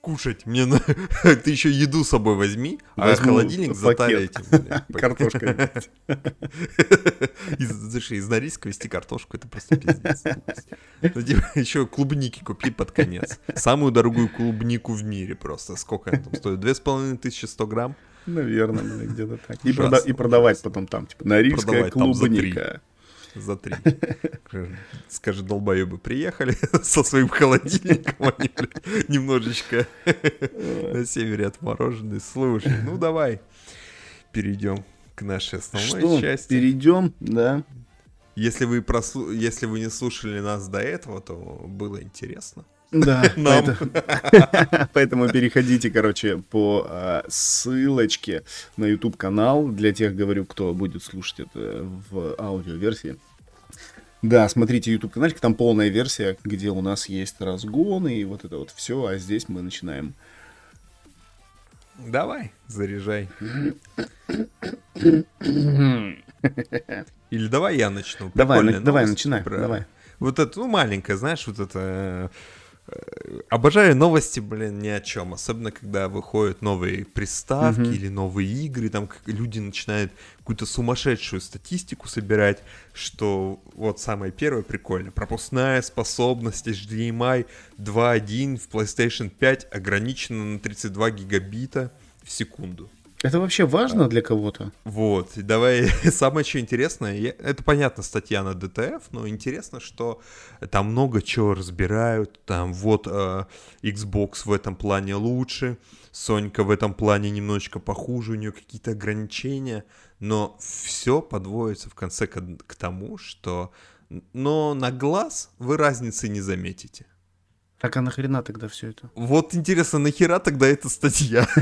кушать. Мне на... Ты еще еду с собой возьми, а Возьму холодильник. Картошка. Из, слушай, из Норильска везти картошку, это просто пиздец. Ну, типа, еще клубники купи под конец. Самую дорогую клубнику в мире просто. Сколько она там стоит? Две с половиной тысячи сто грамм? Наверное, где-то так. И, Ужасно, прода- и продавать потом там, типа, норильская клубника. За три. Скажи, долбоебы приехали со своим холодильником, они, блядь, немножечко на севере отмороженные. Слушай, ну давай перейдем к нашей основной Что, части. перейдем, да? Если вы, прослу... Если вы не слушали нас до этого, то было интересно. Да, Нам. поэтому, поэтому переходите, короче, по а, ссылочке на YouTube канал для тех, говорю, кто будет слушать это в аудиоверсии. Да, смотрите YouTube каналчик, там полная версия, где у нас есть разгоны и вот это вот все, а здесь мы начинаем. Давай, заряжай. Или давай я начну. Давай, Прикольная на- давай, новость начинай, про- давай. Вот это, ну, маленькая, знаешь, вот это... Обожаю новости, блин, ни о чем. Особенно, когда выходят новые приставки или новые игры, там люди начинают какую-то сумасшедшую статистику собирать, что вот самое первое прикольно. Пропускная способность HDMI 2.1 в PlayStation 5 ограничена на 32 гигабита в секунду. Это вообще важно для кого-то? Вот, давай, самое что интересное, я- это понятно, статья на DTF, но интересно, что там много чего разбирают, там вот э, Xbox в этом плане лучше, Сонька в этом плане немножечко похуже, у нее какие-то ограничения, но все подводится в конце к, к тому, что, но на глаз вы разницы не заметите. Так а нахрена тогда все это? Вот интересно, нахера тогда эта статья?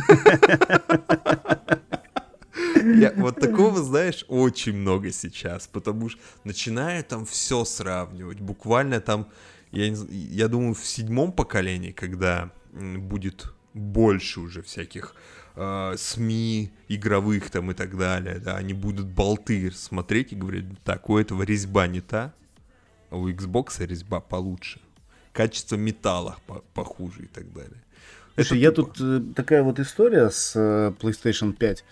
Я, вот такого, знаешь, очень много сейчас, потому что начинаю там все сравнивать. Буквально там, я, я думаю, в седьмом поколении, когда будет больше уже всяких э, СМИ игровых там и так далее, да, они будут болты смотреть и говорить, так, у этого резьба не та, а у Xbox резьба получше. Качество металла по- похуже и так далее. Слушай, Это я тут э, такая вот история с э, PlayStation 5,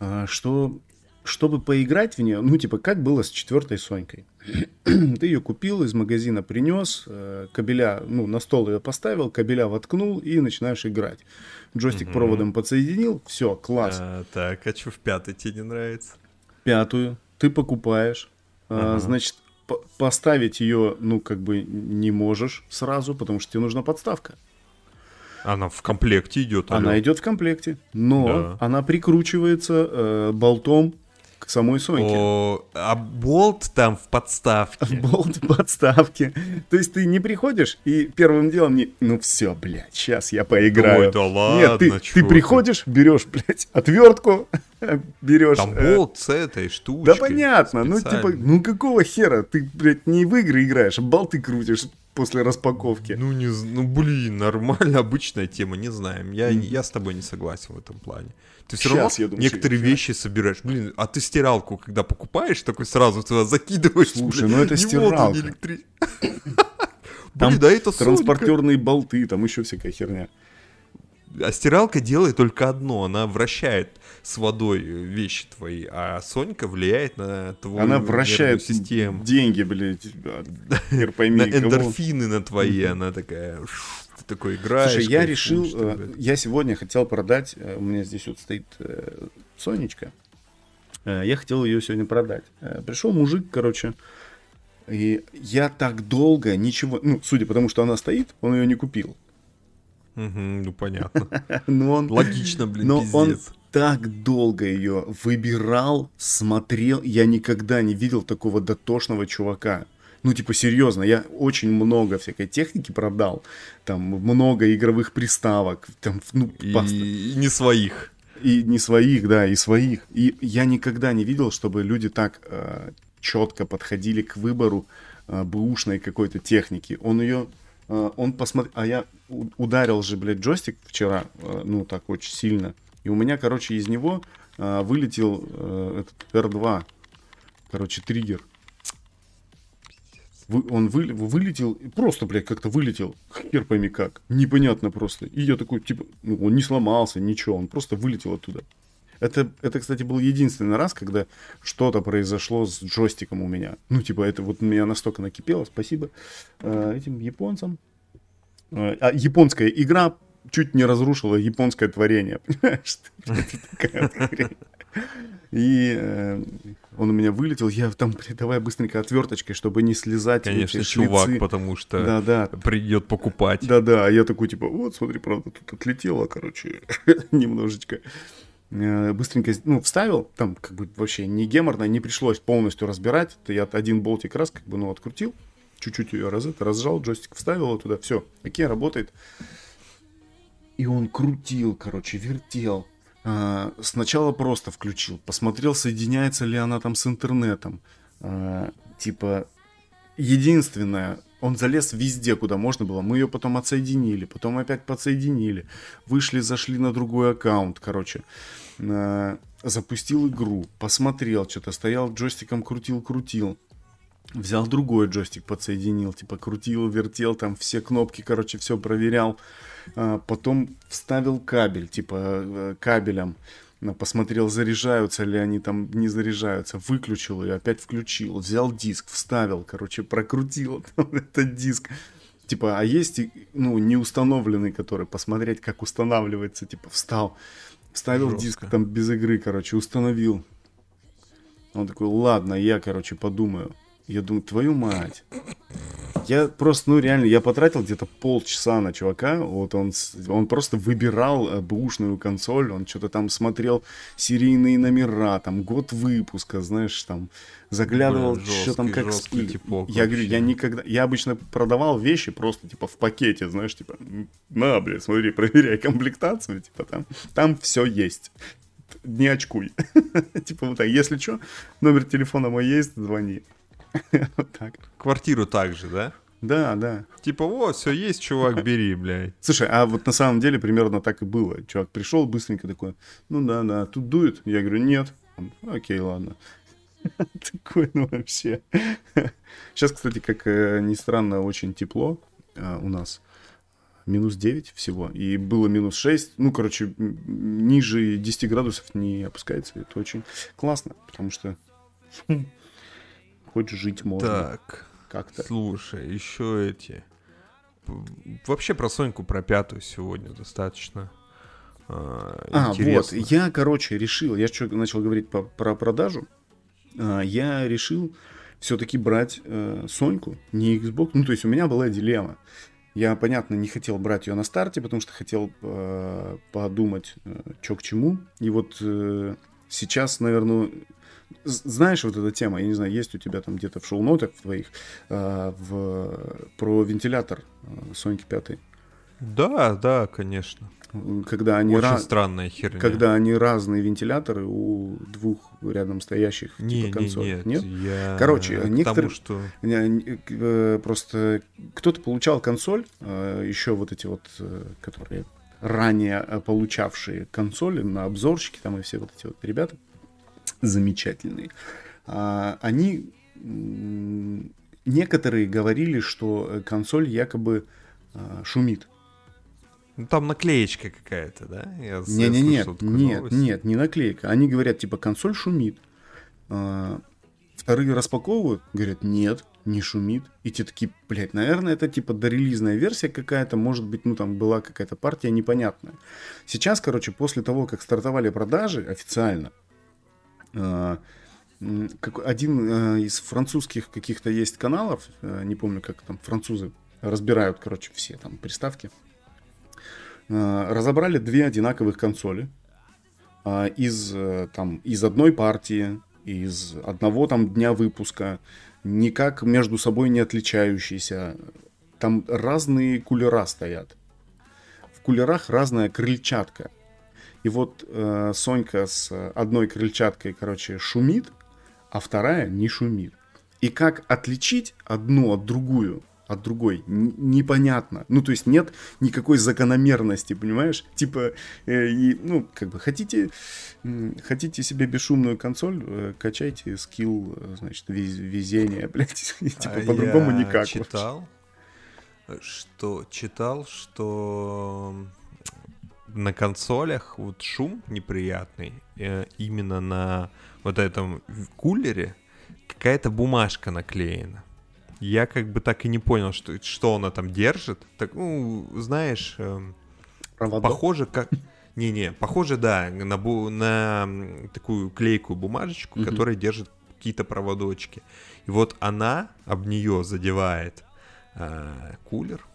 э, что чтобы поиграть в нее, ну типа как было с четвертой Сонькой. Ты ее купил из магазина, принес, кабеля, ну на стол ее поставил, кабеля воткнул и начинаешь играть. Джойстик проводом подсоединил, все, класс. А, так, а что в пятой тебе не нравится? Пятую ты покупаешь, Ага. значит поставить ее, ну как бы не можешь сразу, потому что тебе нужна подставка. Она в комплекте идет. алло. Она идет в комплекте, но Да. она прикручивается э, болтом к самой Соньке. О, а болт там в подставке. Болт подставки. То есть ты не приходишь и первым делом не... Ну все, блядь, сейчас я поиграю. Ой, да Нет, ладно, чё ты ты. приходишь, берешь, блядь, отвертку, берешь... Там э, болт с этой штучкой. Да понятно, ну типа, ну какого хера? Ты, блядь, не в игры играешь, а болты крутишь после распаковки. Ну, не, ну, блин, нормально, обычная тема, не знаем. Я, я с тобой не согласен в этом плане. Ты все равно Щас, я думаю, некоторые что- вещи собираешь. Блин, а ты стиралку, когда покупаешь, такой сразу туда закидываешь. Слушай, блин, ну это ни воду, стиралка. электри- Там Блин, да это. Транспортерные болты, там еще всякая херня. А стиралка делает только одно, она вращает с водой вещи твои, а Сонька влияет на твою Она вращает систему. деньги, блядь, пойми На эндорфины на твои, она такая, ты такой играешь. Слушай, я решил, э, я сегодня хотел продать, э, у меня здесь вот стоит э, Сонечка, я хотел ее сегодня продать. Пришел мужик, короче, и я так долго ничего, ну, судя по тому, что она стоит, он ее не купил. Мгм, ну понятно. Но он, Логично, блин, но он так долго ее выбирал, смотрел, я никогда не видел такого дотошного чувака. Ну, типа, серьезно, я очень много всякой техники продал, там много игровых приставок, там, ну, пос- И, и не своих. И не своих, да, и своих. И я никогда не видел, чтобы люди так э, четко подходили к выбору э, бэушной какой-то техники. Он ее, он посмотрел, а я ударил же, блядь, джойстик вчера, э, ну так очень сильно. И у меня, короче, из него э, вылетел э, этот R2, короче, триггер. Вы, он вы, вылетел, просто, блядь, как-то вылетел, хер пойми как, непонятно просто. И я такой, типа, ну, он не сломался, ничего, он просто вылетел оттуда. Это, это, кстати, был единственный раз, когда что-то произошло с джойстиком у меня. Ну, типа, это вот меня настолько накипело, спасибо э, этим японцам. Э, а японская игра чуть не разрушила японское творение, понимаешь? И э, он у меня вылетел, я там, давай быстренько отверточкой, чтобы не слезать. Конечно, эти чувак, шлицы. потому что да, да. придет покупать. Да-да, я такой, типа, вот, смотри, правда, тут отлетело, короче, немножечко. Э, быстренько, ну, вставил, там, как бы, вообще не геморно, не пришлось полностью разбирать. Это я один болтик раз, как бы, ну, открутил, чуть-чуть ее раз, это, разжал, джойстик вставил туда, все, окей, работает. И он крутил, короче, вертел а, сначала просто включил, посмотрел, соединяется ли она там с интернетом. А, типа, единственное, он залез везде, куда можно было. Мы ее потом отсоединили, потом опять подсоединили. Вышли, зашли на другой аккаунт, короче. А, запустил игру, посмотрел, что-то стоял, джойстиком крутил-крутил. Взял другой джойстик, подсоединил, типа крутил, вертел, там все кнопки, короче, все проверял. А, потом вставил кабель, типа э, кабелем, посмотрел, заряжаются ли они там, не заряжаются, выключил ее, опять включил, взял диск, вставил, короче, прокрутил этот диск. Типа, а есть, ну, не установленный, который посмотреть, как устанавливается, типа, встал, вставил Жестко. диск там без игры, короче, установил. Он такой, ладно, я, короче, подумаю. Я думаю, твою мать. Я просто, ну реально, я потратил где-то полчаса на чувака. Вот он, он просто выбирал э, бэушную консоль, он что-то там смотрел серийные номера, там год выпуска, знаешь, там заглядывал, Блин, жесткий, что там как спили. Типок я говорю, я никогда, я обычно продавал вещи просто типа в пакете, знаешь, типа, на, блядь, смотри, проверяй комплектацию, типа там, там все есть не очкуй. типа вот так, если что, номер телефона мой есть, звони. вот так. Квартиру также, да? Да, да. Типа, вот, все есть, чувак, бери, блядь. Слушай, а вот на самом деле примерно так и было. Чувак пришел быстренько такой, ну да, да, тут дует. Я говорю, нет. Он, Окей, ладно. Такой, ну вообще. Сейчас, кстати, как э, ни странно, очень тепло э, у нас. Минус 9 всего. И было минус 6. Ну, короче, ниже 10 градусов не опускается. Это очень классно, потому что хоть жить можно. Так, как-то. Слушай, еще эти... Вообще про Соньку, про пятую сегодня достаточно а, а вот, я, короче, решил, я что начал говорить по, про продажу, а, я решил все-таки брать э, Соньку, не Xbox, ну, то есть у меня была дилемма. Я, понятно, не хотел брать ее на старте, потому что хотел э, подумать, э, что к чему. И вот э, сейчас, наверное, знаешь вот эта тема, я не знаю, есть у тебя там где-то в шоу-нотах твоих э, в, про вентилятор э, Соньки 5? Да, да, конечно. Когда они Очень ra- странная херня. Когда они разные вентиляторы у двух рядом стоящих не, типа консолей. Не, нет, нет? Я... Короче, некоторые... Тому, что... Э, просто кто-то получал консоль, э, еще вот эти вот, которые ранее получавшие консоли на обзорщики, там и все вот эти вот ребята, замечательные. А, они некоторые говорили, что консоль якобы а, шумит. Ну, там наклеечка какая-то, да? не, не, нет, нет, нет, не наклейка. Они говорят, типа, консоль шумит. А, вторые распаковывают, говорят, нет, не шумит. И те такие, блядь, наверное, это типа дорелизная версия какая-то, может быть, ну там была какая-то партия непонятная. Сейчас, короче, после того, как стартовали продажи официально, Э, один э, из французских каких-то есть каналов, э, не помню, как там французы разбирают, короче, все там приставки, разобрали две одинаковых консоли из, там, из одной партии, из одного там дня выпуска, никак между собой не отличающиеся. Там разные кулера стоят. В кулерах разная крыльчатка. И вот э, Сонька с одной крыльчаткой, короче, шумит, а вторая не шумит. И как отличить одну от другую, от другой. Непонятно. Ну, то есть нет никакой закономерности, понимаешь? Типа, э, и, ну, как бы, хотите, м, хотите себе бесшумную консоль, э, качайте скилл, э, значит, вез- везение, блядь. И, типа, А по-другому никак. вообще. читал, что читал, что на консолях вот шум неприятный э, именно на вот этом кулере какая-то бумажка наклеена. Я как бы так и не понял, что, что она там держит. Так, ну, знаешь, эм, Проводок? похоже как... Не-не, похоже, да, на, бу- на такую клейкую бумажечку, Мгм. которая держит какие-то проводочки. И вот она об нее задевает а, кулер,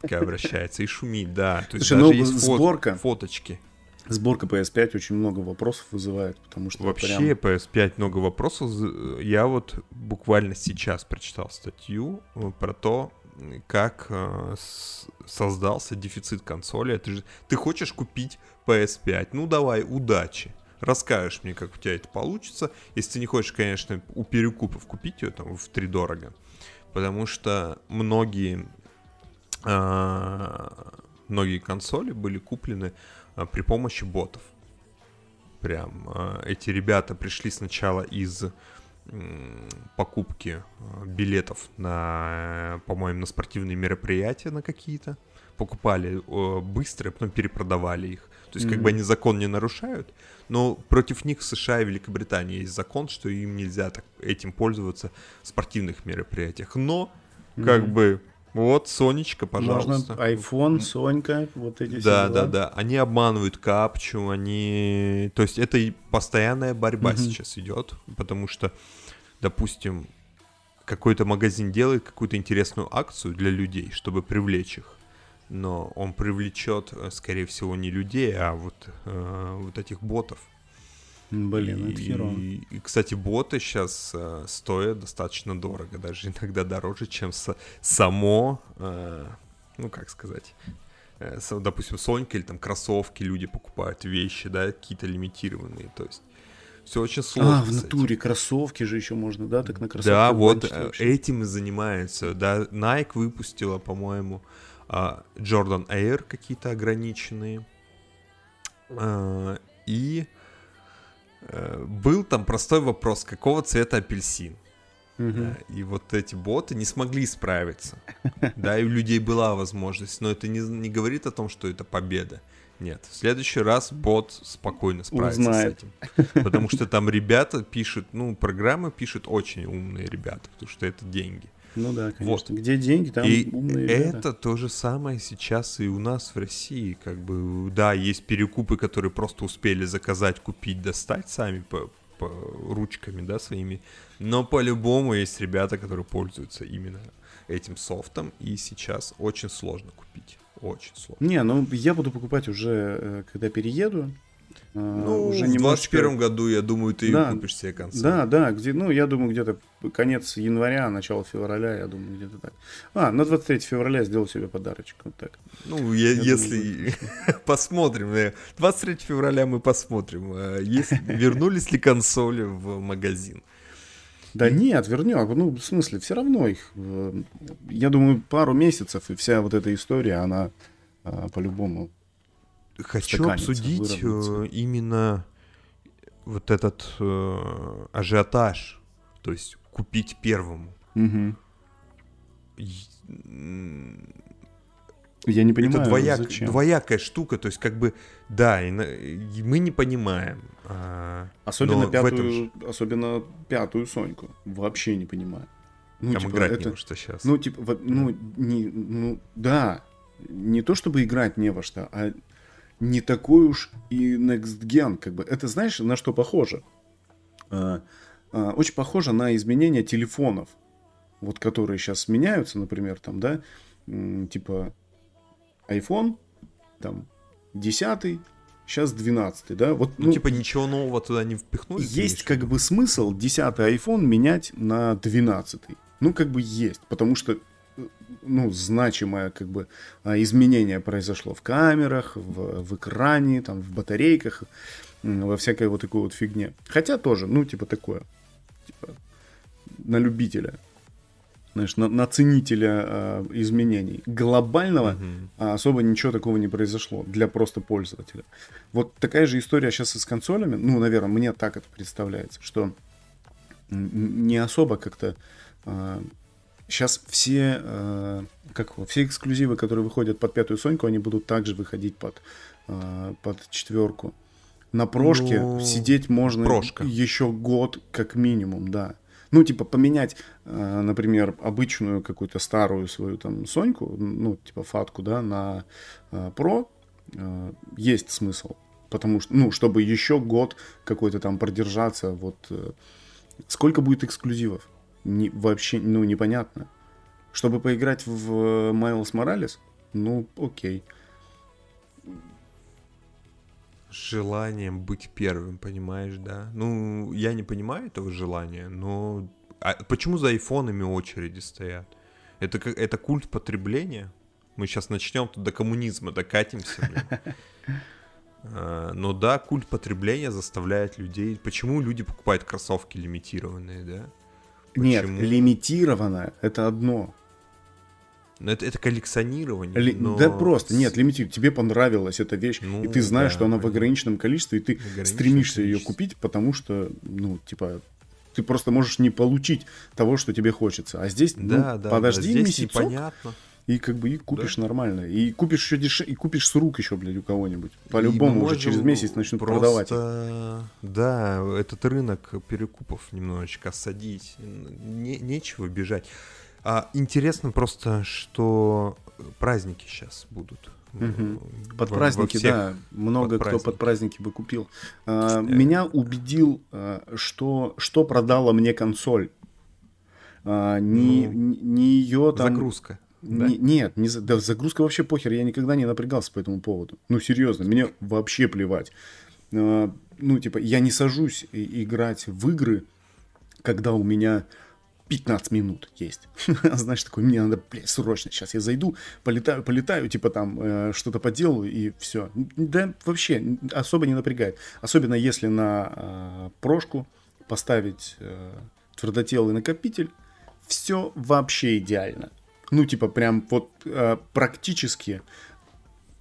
когда обращается, и шумит, да. То есть Слушай, даже ну, есть фот- сборка- фоточки. Сборка PS5 очень много вопросов вызывает, потому что Вообще, прям- PS5 много вопросов. Я вот буквально сейчас прочитал статью э, про то, как э, создался дефицит консоли. Это же... Ты хочешь купить PS5? Ну давай, удачи. Расскажешь мне, как у тебя это получится. Если ты не хочешь, конечно, у перекупов купить ее там в три дорого. Потому что многие, многие консоли были куплены а, при помощи ботов. Прям а, эти ребята пришли сначала из покупки а, билетов на, по-моему, на спортивные мероприятия на какие-то. Покупали быстро, а потом перепродавали их. То есть, как бы они закон не нарушают, но против них в США и Великобритании есть закон, что им нельзя так, этим пользоваться в спортивных мероприятиях. Но, как Мгм. бы, вот, Сонечка, Можно пожалуйста. iPhone, Сонька, вот эти Да, да, да. Они обманывают капчу, они... То есть это и постоянная борьба Мгм. сейчас идет, потому что, допустим, какой-то магазин делает какую-то интересную акцию для людей, чтобы привлечь их. Но он привлечет, э, скорее всего, не людей, а вот, э, вот этих ботов. Блин, это и, херово. и, кстати, боты сейчас стоят достаточно дорого, даже иногда дороже, чем со- само, э, ну как сказать, э, со- допустим, Сонька или там кроссовки люди покупают, вещи, да, какие-то лимитированные, то есть все очень сложно. А, в с этим. натуре кроссовки же еще можно, да, так на кроссовки. Да, вот э, вообще. этим и занимаются. Да, Nike выпустила, по-моему, а, Jordan Air какие-то ограниченные. А, И э, был там простой вопрос, какого цвета апельсин. Мгм. Да, И вот эти боты не смогли справиться. Да, и у людей была возможность, но это не, не говорит о том, что это победа. Нет, в следующий раз бот спокойно справится Узнает. с этим. Потому что там ребята пишут, ну, программы пишут очень умные ребята, потому что это деньги. Ну да, конечно. Вот. Где деньги, там и умные ребята. это то же самое сейчас и у нас в России. Как бы, да, есть перекупы, которые просто успели заказать, купить, достать сами по, по ручками, да, своими. Но по-любому есть ребята, которые пользуются именно этим софтом, и сейчас очень сложно купить. Очень сложно. Не, ну я буду покупать уже, э, когда перееду. А, Ну, уже в немножечко- 21 году, я думаю, ты Да. купишь себе консоль. Да, да, где, ну, я думаю, где-то конец января, начало февраля, я думаю, где-то так. А, на 23 февраля сделал себе подарочек, вот так. Ну, я- Я если посмотрим, э, 23 февраля мы посмотрим, э, есть- вернулись ли консоли в магазин. Да нет, вернем. Ну, в смысле, все равно их, э, я думаю, пару месяцев, и вся вот эта история, она а, по-любому. Хочу обсудить э, выровняется. именно вот этот э, ажиотаж, то есть купить первому. М, Я не понимаю, это двояк- зачем. двоякая штука, то есть как бы, да, и и мы не понимаем. а, Особенно но в этом пятую, особенно пятую Соньку. Вообще не понимаю. Ну, Там типа, играть это- не во что сейчас. Ну, типа, ну, не, ну, да, не то чтобы играть не во что, а не такой уж и Next Gen, как бы. Это знаешь, на что похоже? А, а, очень похоже на изменения телефонов, вот которые сейчас меняются, например, там, да, типа iPhone, там, 10 сейчас 12 да, вот, ну, типа ничего нового туда не впихнули. есть в как бы смысл 10 iPhone менять на 12. Ну, как бы есть, потому что ну, значимое как бы а, изменение произошло в камерах, в, в экране, там, в батарейках, во всякой вот такой вот фигне. Хотя тоже, ну, типа такое, типа на любителя. знаешь, на, на ценителя э, изменений. Глобального mm-hmm. особо ничего такого не произошло для просто пользователя. Вот такая же история сейчас и с консолями. Ну, наверное, мне так это представляется, что не особо как-то сейчас все, э, как все эксклюзивы, которые выходят под пятую Соньку, они будут также выходить под, э, под четверку. На прошке ну, сидеть можно прошка. еще год как минимум, да. Ну, типа, поменять, э, например, обычную какую-то старую свою там Соньку, ну, типа, фатку, да, на э, Pro, э, есть смысл. Потому что, ну, чтобы еще год какой-то там продержаться, вот... Сколько будет эксклюзивов? Не, вообще, ну, непонятно. Чтобы поиграть в Майлз Моралес, ну, окей. желанием быть первым, понимаешь, да? Ну, я не понимаю этого желания, но а почему за айфонами очереди стоят? Это, это культ потребления? Мы сейчас начнем до коммунизма докатимся. А, но да, культ потребления заставляет людей... Почему люди покупают кроссовки лимитированные, да? Нет, лимитированное — это одно. Но это, это коллекционирование. Ли, но... Да просто, нет, лимитив, тебе понравилась эта вещь, ну, и ты знаешь, да, что она в ограниченном количестве, и ты стремишься ее купить, потому что, ну, типа, ты просто можешь не получить того, что тебе хочется. А здесь, да, ну, да, подожди да, здесь месяцок, непонятно. И как бы и купишь да. нормально. И купишь еще дешевле, и купишь с рук еще, блядь, у кого-нибудь. По-любому уже через месяц начнут просто... продавать. Да, этот рынок перекупов немножечко осадить. Не, нечего бежать. А, интересно просто, что праздники сейчас будут. Угу. Под праздники, да, много под кто под праздники бы купил. А, меня убедил, а, что что продала мне консоль. А, не, ну, не ее там. Загрузка. Да? Не, нет, не, да, загрузка вообще похер. Я никогда не напрягался по этому поводу. Ну, серьезно, мне вообще плевать. А, ну, типа, я не сажусь играть в игры, когда у меня 15 минут есть. Знаешь, такой, мне надо, блядь, срочно, сейчас я зайду, полетаю, полетаю, типа там э, что-то поделаю и все. Да вообще особо не напрягает. Особенно если на э, прошку поставить э, твердотелый накопитель, все вообще идеально. Ну, типа прям вот э, практически,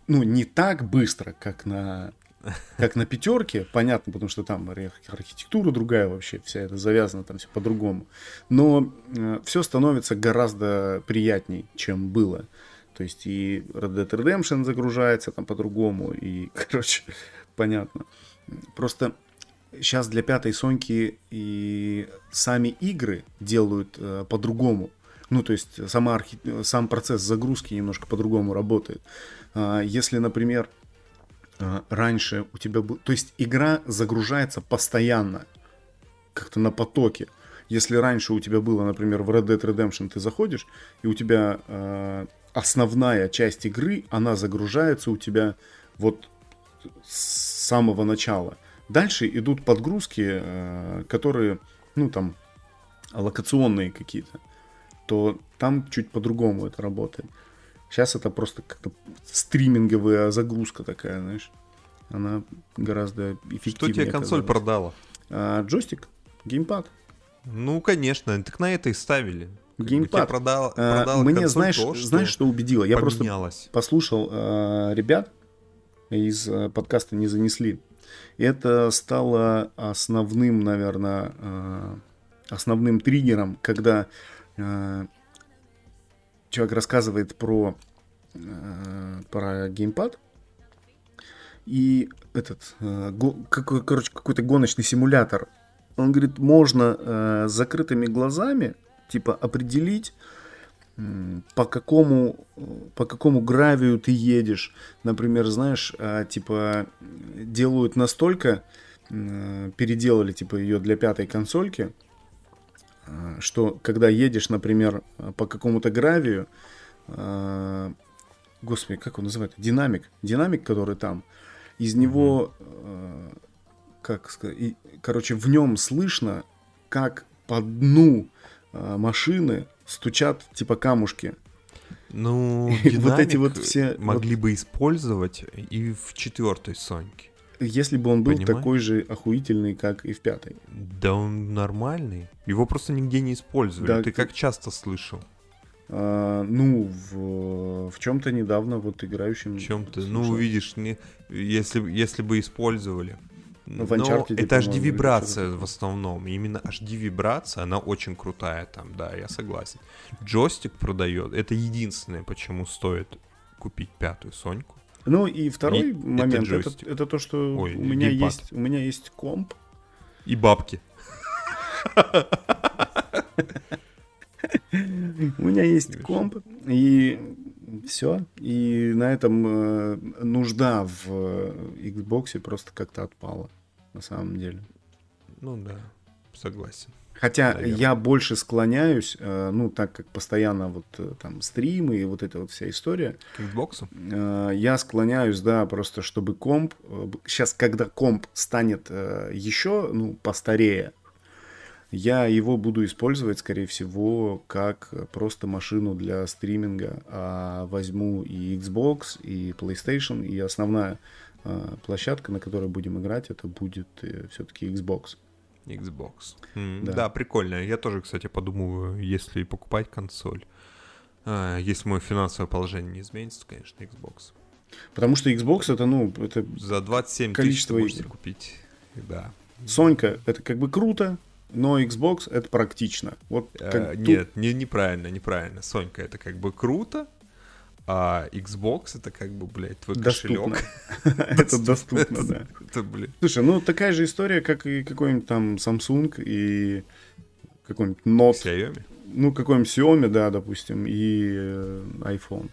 ну, не так быстро, как на как на пятерке, понятно, потому что там архитектура другая вообще, вся это завязано там все по-другому. Но э, все становится гораздо приятней, чем было. То есть и Red Dead Redemption загружается там по-другому, и, короче, понятно. Просто сейчас для пятой Соньки и сами игры делают э, по-другому. Ну, то есть сама архи... сам процесс загрузки немножко по-другому работает. А, если, например, а, раньше у тебя был... То есть игра загружается постоянно, как-то на потоке. Если раньше у тебя было, например, в Red Dead Redemption ты заходишь, и у тебя э, основная часть игры, она загружается у тебя вот с самого начала. Дальше идут подгрузки, которые, ну там, локационные какие-то. То там чуть по-другому это работает. Сейчас это просто как-то стриминговая загрузка такая, знаешь. Она гораздо эффективнее. Что тебе консоль оказалась. продала? А, джойстик, геймпад. Ну, конечно, так на это и ставили. Геймпад. Продал, продал а, Мне знаешь, то, что знаешь, что убедило? Я поменялось. просто послушал а, ребят из а, подкаста «Не занесли». Это стало основным, наверное, а, основным триггером, когда а, человек рассказывает про, э, про геймпад, и этот, э, го, короче, какой-то гоночный симулятор. Он говорит, можно э, с закрытыми глазами, типа, определить, по какому, по какому гравию ты едешь. Например, знаешь, типа, делают настолько, переделали, типа, ее для пятой консольки, Э, что когда едешь, например, по какому-то гравию, э, господи, как он называется, динамик, динамик, который там, из него, э, как сказать, короче, в нем слышно, как по дну машины стучат типа камушки. Ну, вот эти вот все могли вот... бы использовать и в четвертой Соньке. Если бы он был Понимаешь? такой же охуительный, как и в пятой. Да он нормальный. Его просто нигде не использовали. Да, Ты как часто слышал? А, ну, в, в чем-то недавно вот играющим... В чем-то. Ну, видишь, не, если, если бы использовали. Ну, Но это HD-вибрация в основном. И Именно HD-вибрация, она очень крутая там, да, я согласен. Джойстик продает. Это единственное, почему стоит купить пятую Соньку. Ну и второй И- это момент, это, джойстик. это то, что Ой, у меня геймпад. есть, у меня есть комп, И бабки. у меня есть комп, и все, и на этом э, нужда в э, Xbox просто как-то отпала, на самом деле. Ну да, согласен. Хотя Наверно. я больше склоняюсь, э, ну, так как постоянно вот э, там стримы и вот эта вот вся история, К Xbox? Э, Я склоняюсь, да, просто чтобы комп... Сейчас, когда комп станет еще, ну, постарее, я его буду использовать, скорее всего, как просто машину для стриминга. А возьму и Xbox, и PlayStation, и основная площадка, на которой будем играть, это будет все-таки Xbox. Xbox. М, Да. Да. прикольно. Я тоже, кстати, подумываю, если покупать консоль. А, если мое финансовое положение не изменится, то, конечно, Xbox. Потому что Xbox это, ну, это За 27 тысяч Количество ты можете игр. купить. Да. Сонька, это как бы круто, но Xbox это практично. Вот Э, как тут- Нет, не, неправильно, неправильно. Сонька, это как бы круто, а Xbox это как бы, блядь, твой доступно. кошелек. Это доступно, да. Это, блядь. Слушай, ну такая же история, как и какой-нибудь там Samsung и какой-нибудь Note, Xiaomi. ну какой-нибудь Xiaomi, да, допустим, и э, iPhone.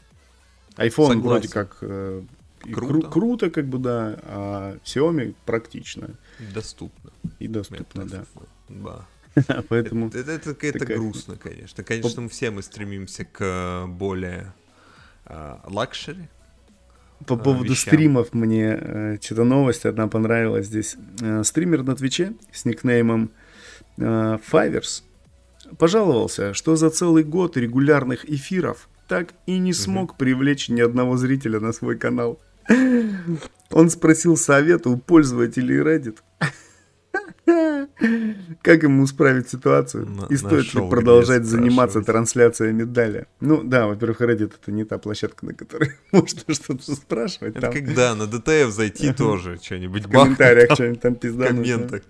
iPhone вроде как э, Круто. круто, как бы, да, а Xiaomi практично Доступно. и доступно, да. Да. Поэтому Это, это, это, это грустно, конечно. Конечно, мы все мы стремимся к более а, luxury. по а, поводу вещам. стримов мне э, что-то новость одна понравилась здесь. Э, стример на Твиче с никнеймом э, Fivers пожаловался, что за целый год регулярных эфиров так и не смог привлечь ни одного зрителя на свой канал. Он спросил совета у пользователей Reddit. Как ему исправить ситуацию? На- И стоит ли продолжать заниматься трансляциями далее? Ну да, во-первых, Reddit это не та площадка, на которой можно что-то спрашивать. Это там когда на ДТФ зайти тоже что-нибудь в комментариях что-нибудь там в пиздануть. да. комментах.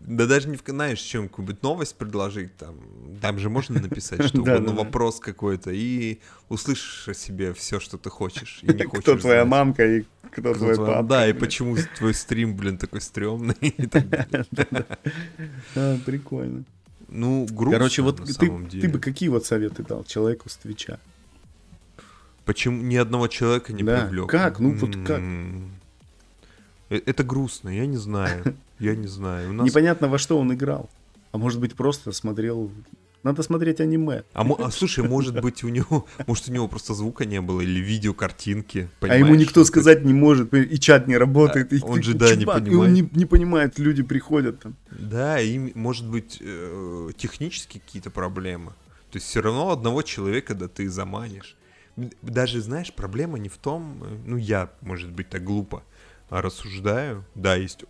Да даже не в знаешь, чем какую-нибудь новость предложить, там, там же можно написать, что Да, угодно, да, да. вопрос какой-то, и услышишь о себе все, что ты хочешь, и не хочешь Кто твоя знать. мамка и кто Кто твой папа. Да, и почему твой стрим, блин, такой стрёмный и так далее. А, Прикольно. Ну, грустно, Короче, вот на ты, самом ты бы какие вот советы дал человеку с Твича? Почему ни одного человека не Да, привлек? как? Ну, вот как? Это грустно, я не знаю. Я не знаю. Нас... Непонятно, во что он играл. А может быть, просто смотрел... Надо смотреть аниме. А, а слушай, может быть у него, может у него просто звука не было или видео картинки. а ему никто сказать не может, и чат не работает. и А, он ты, же, да, не чувак, и он понимает. не, не понимает, люди приходят там. Да, и может быть э, технические какие-то проблемы. То есть все равно одного человека да ты заманишь. Даже, знаешь, проблема не в том, э, ну я, может быть, так глупо а, рассуждаю. Да, есть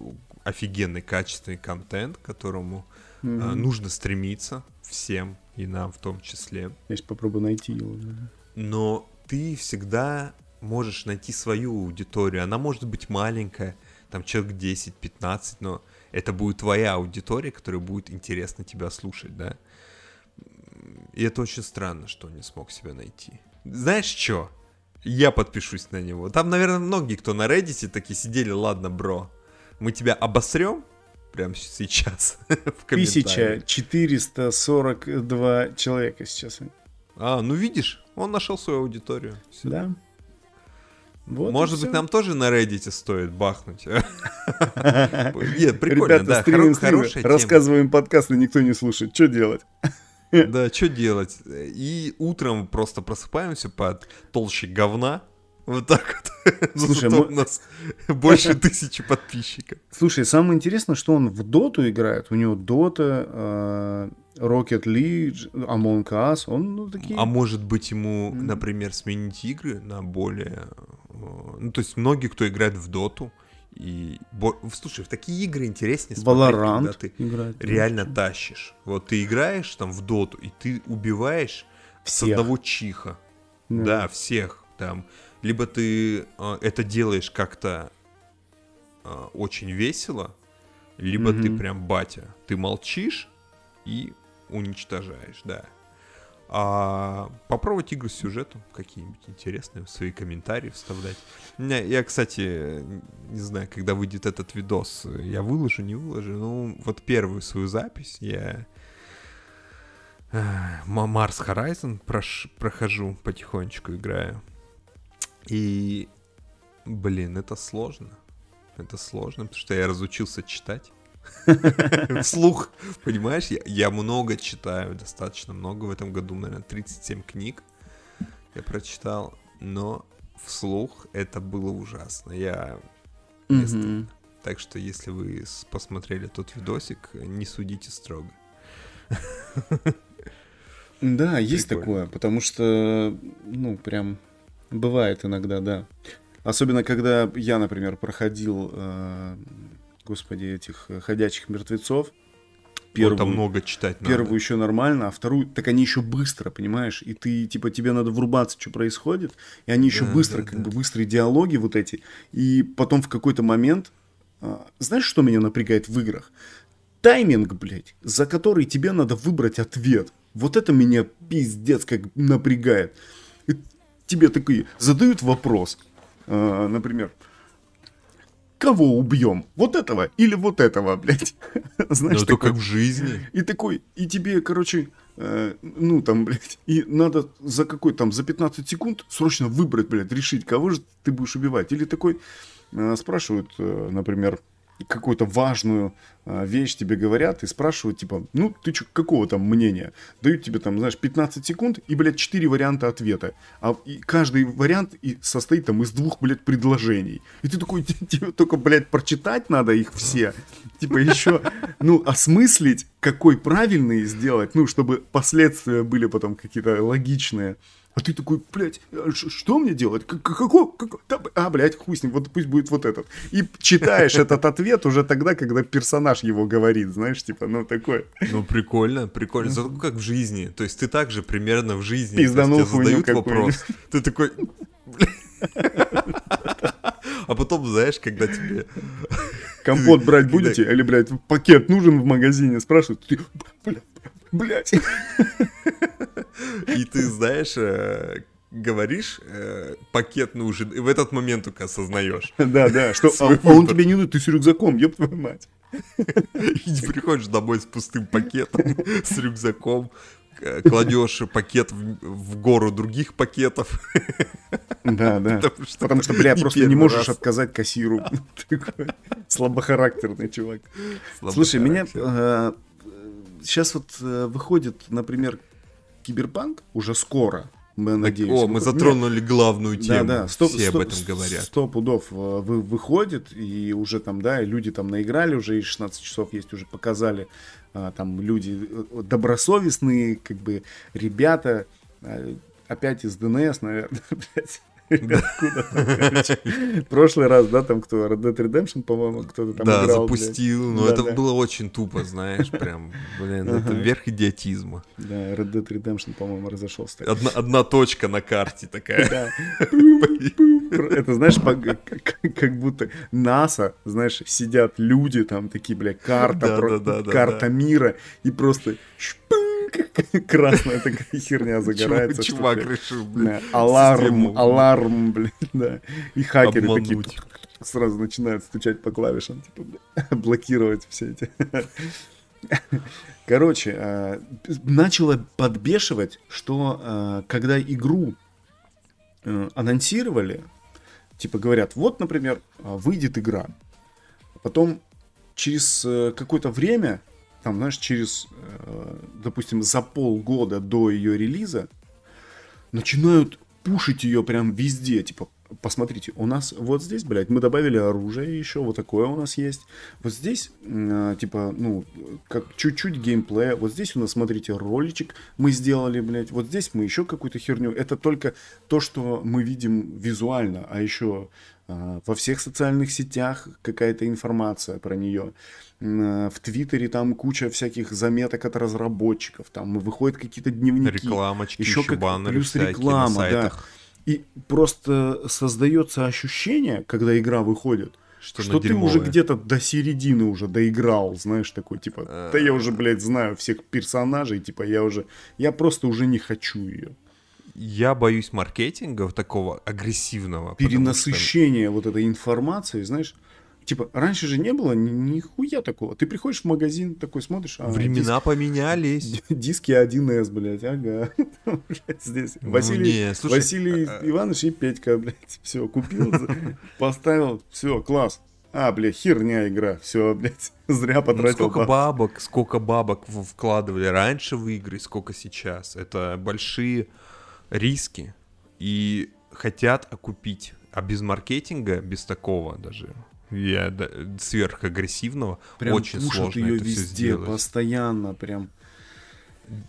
офигенный качественный контент, к которому Мгм. нужно стремиться всем, и нам в том числе. Я сейчас попробую найти его. но ты всегда можешь найти свою аудиторию. Она может быть маленькая, там человек 10-15, но это будет твоя аудитория, которая будет интересно тебя слушать, да? И это очень странно, что он не смог себя найти. Знаешь что? Я подпишусь на него. Там, наверное, многие, кто на Reddit такие сидели, ладно, бро, мы тебя обосрем прямо сейчас в комментариях. 1442 человека сейчас. А, ну видишь, он нашел свою аудиторию. Всё. Да. Вот Может быть, всё. нам тоже на Reddit стоит бахнуть. Нет, прикольно, да, хорошая рассказываем подкасты, никто не слушает. Что делать? Да, что делать? И утром просто просыпаемся под толще говна. Вот так вот. Слушай, мы- у нас больше тысячи подписчиков. Слушай, самое интересное, что он в доту играет. У него дота, э, Rocket League, Among Us. Он, ну, такие... А может быть ему, например, сменить игры на более... э, Ну, то есть многие, кто играет в доту, И, слушай, в такие игры интереснее смотреть, Valorant когда ты играет, реально да. тащишь. Вот ты играешь там в доту, и ты убиваешь всех. с одного чиха. Да. да, всех там. Либо ты э, это делаешь как-то э, очень весело, либо mm-hmm. ты прям батя. Ты молчишь и уничтожаешь, да. А попробовать игры с сюжетом какие-нибудь интересные, свои комментарии вставлять. Я, кстати, не знаю, когда выйдет этот видос, я выложу, не выложу. Ну, вот первую свою запись я Марс Horizon прош, прохожу, потихонечку играю. И, блин, это сложно. Это сложно, потому что я разучился читать. Вслух, понимаешь? Я, я много читаю, достаточно много в этом году, наверное, 37 книг я прочитал, но вслух это было ужасно. Я... Mm-hmm. Так что, если вы посмотрели тот видосик, не судите строго. Да, есть такое, потому что, ну, прям бывает иногда, да. Особенно, когда я, например, проходил э, господи, этих э, ходячих мертвецов. Первую, там много читать надо. Первую еще нормально, а вторую, так они еще быстро, понимаешь? И ты, типа, тебе надо врубаться, что происходит, и они еще да, быстро, да, как да. бы, быстрые диалоги вот эти. И потом в какой-то момент, а, знаешь, что меня напрягает в играх? Тайминг, блядь, за который тебе надо выбрать ответ. Вот это меня пиздец как напрягает. И тебе такие задают вопрос, а, например, кого убьем? Вот этого или вот этого, блядь? Знаешь, ну, такой, как в жизни. И такой, и тебе, короче, э, ну там, блядь, и надо за какой там, за 15 секунд срочно выбрать, блядь, решить, кого же ты будешь убивать. Или такой, э, спрашивают, э, например, какую-то важную а, вещь тебе говорят и спрашивают, типа, ну, ты чё, какого там мнения? Дают тебе там, знаешь, 15 секунд и, блядь, 4 варианта ответа. А и каждый вариант и состоит там из двух, блядь, предложений. И ты такой, тебе только, блядь, прочитать надо их все. Типа еще, ну, осмыслить, какой правильный сделать, ну, чтобы последствия были потом какие-то логичные. А ты такой, блядь, а что мне делать? Какой? А, блядь, хуй с ним, вот пусть будет вот этот. И читаешь этот ответ уже тогда, когда персонаж его говорит, знаешь, типа, ну, такое. Ну, прикольно, прикольно. Зато как в жизни. То есть ты также примерно в жизни. Пизданул задают вопрос. Ты такой, а потом, знаешь, когда тебе... Компот брать будете? Или, блядь, пакет нужен в магазине? Спрашивают. Ты, блядь. И ты знаешь, э, говоришь, э, пакет нужен, и в этот момент только осознаешь. Да, да, что а, а он тебе не нужен, ты с рюкзаком, ёб твою мать. И приходишь домой с пустым пакетом, с рюкзаком, кладешь пакет в, в гору других пакетов. Да, да. Потому что, Потому что бля, не просто не можешь раз. отказать кассиру. Слабохарактерный чувак. Слушай, меня э, сейчас вот э, выходит, например, Киберпанк уже скоро, мы надеемся. О, мы затронули Нет. главную тему. Да, да. Сто, Все сто, об этом говорят. Сто пудов э, вы, выходит, и уже там, да, люди там наиграли, уже и 16 часов есть, уже показали. А, там люди э, добросовестные, как бы ребята, опять из ДНС, наверное, блядь. Прошлый раз, да, там кто, Red Dead Redemption, по-моему, кто-то там Да, запустил, но это было очень тупо, знаешь, прям, блин, это верх идиотизма. Да, Red Dead Redemption, по-моему, разошелся. Одна точка на карте такая. Это, знаешь, как будто НАСА, знаешь, сидят люди там такие, бля, карта, карта мира, и просто красная такая херня загорается. Чувак решил, блин. Аларм, аларм, блин, да. И хакеры такие сразу начинают стучать по клавишам, типа, блокировать все эти. Короче, э, начало подбешивать, что э, когда игру э, анонсировали, типа говорят, вот, например, выйдет игра, потом через какое-то время там, знаешь, через, э, допустим, за полгода до ее релиза начинают пушить ее прям везде, типа, посмотрите, у нас вот здесь, блядь, мы добавили оружие еще, вот такое у нас есть. Вот здесь, э, типа, ну, как чуть-чуть геймплея. Вот здесь у нас, смотрите, роличек мы сделали, блядь. Вот здесь мы еще какую-то херню. Это только то, что мы видим визуально, а еще А, во всех социальных сетях какая-то информация про нее. А, в Твиттере там куча всяких заметок от разработчиков, там выходят какие-то дневники. Рекламочки, еще еще как баннеры плюс реклама, да. И просто создается ощущение, когда игра выходит, Что, что, ты уже дерьмовая. где-то до середины уже доиграл, знаешь, такой, типа, да я уже, блядь, знаю всех персонажей, типа, я уже, я просто уже не хочу ее. Я боюсь маркетинга такого агрессивного. потому что- Перенасыщение вот этой информации, знаешь, типа, раньше же не было ни- нихуя такого. Ты приходишь в магазин, такой смотришь, а, Времена поменялись. дис- диски 1С, блядь, ага. Здесь Ну, Василий, Василий а- Иванович и Петька, блядь, все, купил, поставил, все, класс. А, блядь, херня игра, все, блядь, зря Ну, потратил сколько баб- бабок, сколько бабок вкладывали раньше в игры, сколько сейчас. Это большие риски. И хотят окупить. А без маркетинга, без такого даже, я, да, сверхагрессивного, Прям очень сложно ее это все везде, сделать. постоянно, прям.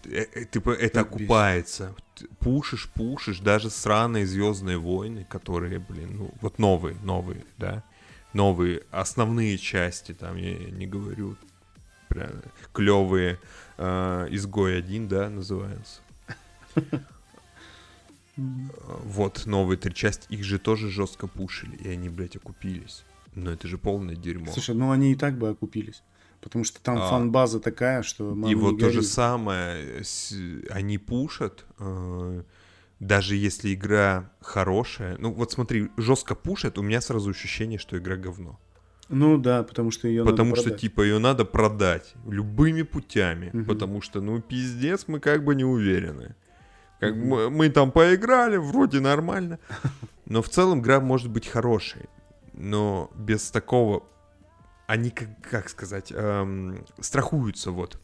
Э, э, Типа, это Так окупается. Пушишь, пушишь, даже сраные Звездные войны, которые, блин, ну, вот новые, новые, да, новые, основные части, там, я не говорю, прям клевые, Изгой один, да, называется. Вот, новые три части, их же тоже жестко пушили, и они, блядь, окупились. Но это же полное дерьмо. Слушай, ну они и так бы окупились. Потому что там А. фан-база такая, что... И вот то же самое, с- они пушат, э, даже если игра хорошая. Ну вот смотри, жестко пушат, у меня сразу ощущение, что игра говно. Ну да, потому что ее потому что типа ее надо продать любыми путями, Мгм. потому что ну пиздец мы как бы не уверены. Как Мгм. мы, мы там поиграли, вроде нормально, но в целом игра может быть хорошей, но без такого они как, как сказать эм, страхуются вот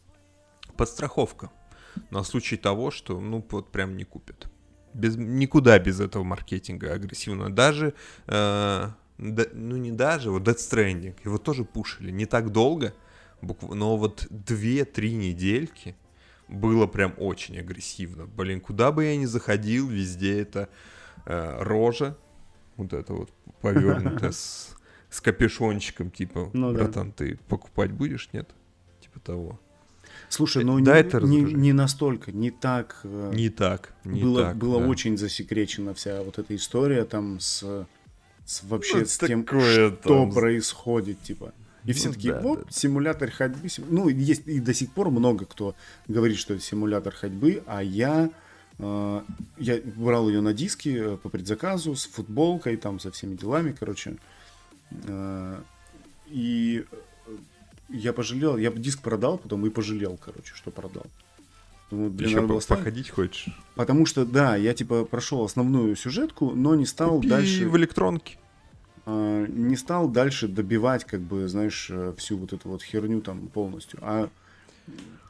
подстраховка на случай того, что ну вот прям не купят. Без, никуда без этого маркетинга агрессивного. Даже, э, да- ну не даже, вот Death Stranding, его тоже пушили не так долго, букв- но вот 2-3 недельки было прям очень агрессивно. Блин, куда бы я ни заходил, везде это э, рожа, вот это вот повернутая с, с капюшончиком, типа, Ну да. братан, ты покупать будешь, нет? Типа того. Слушай, Э, ну да, не, это не, не настолько, не так... э, Не так, не было так. было да. очень засекречена вся вот эта история там с, с вообще Ну, с тем, что там. происходит, типа. И все Ну такие, да, вот, да. симулятор ходьбы. сим-». Ну, есть и до сих пор много кто говорит, что это симулятор ходьбы, а я, я брал ее на диски э, по предзаказу с футболкой, там, со всеми делами, короче. Э, и э, я пожалел, я диск продал потом и пожалел, короче, что продал. Думаю, блин, Еще надо было по- оставить. походить хочешь? Потому что, да, я типа прошел основную сюжетку, но не стал Купи дальше, в электронке. а, не стал дальше добивать, как бы, знаешь, э, всю вот эту вот херню там полностью. А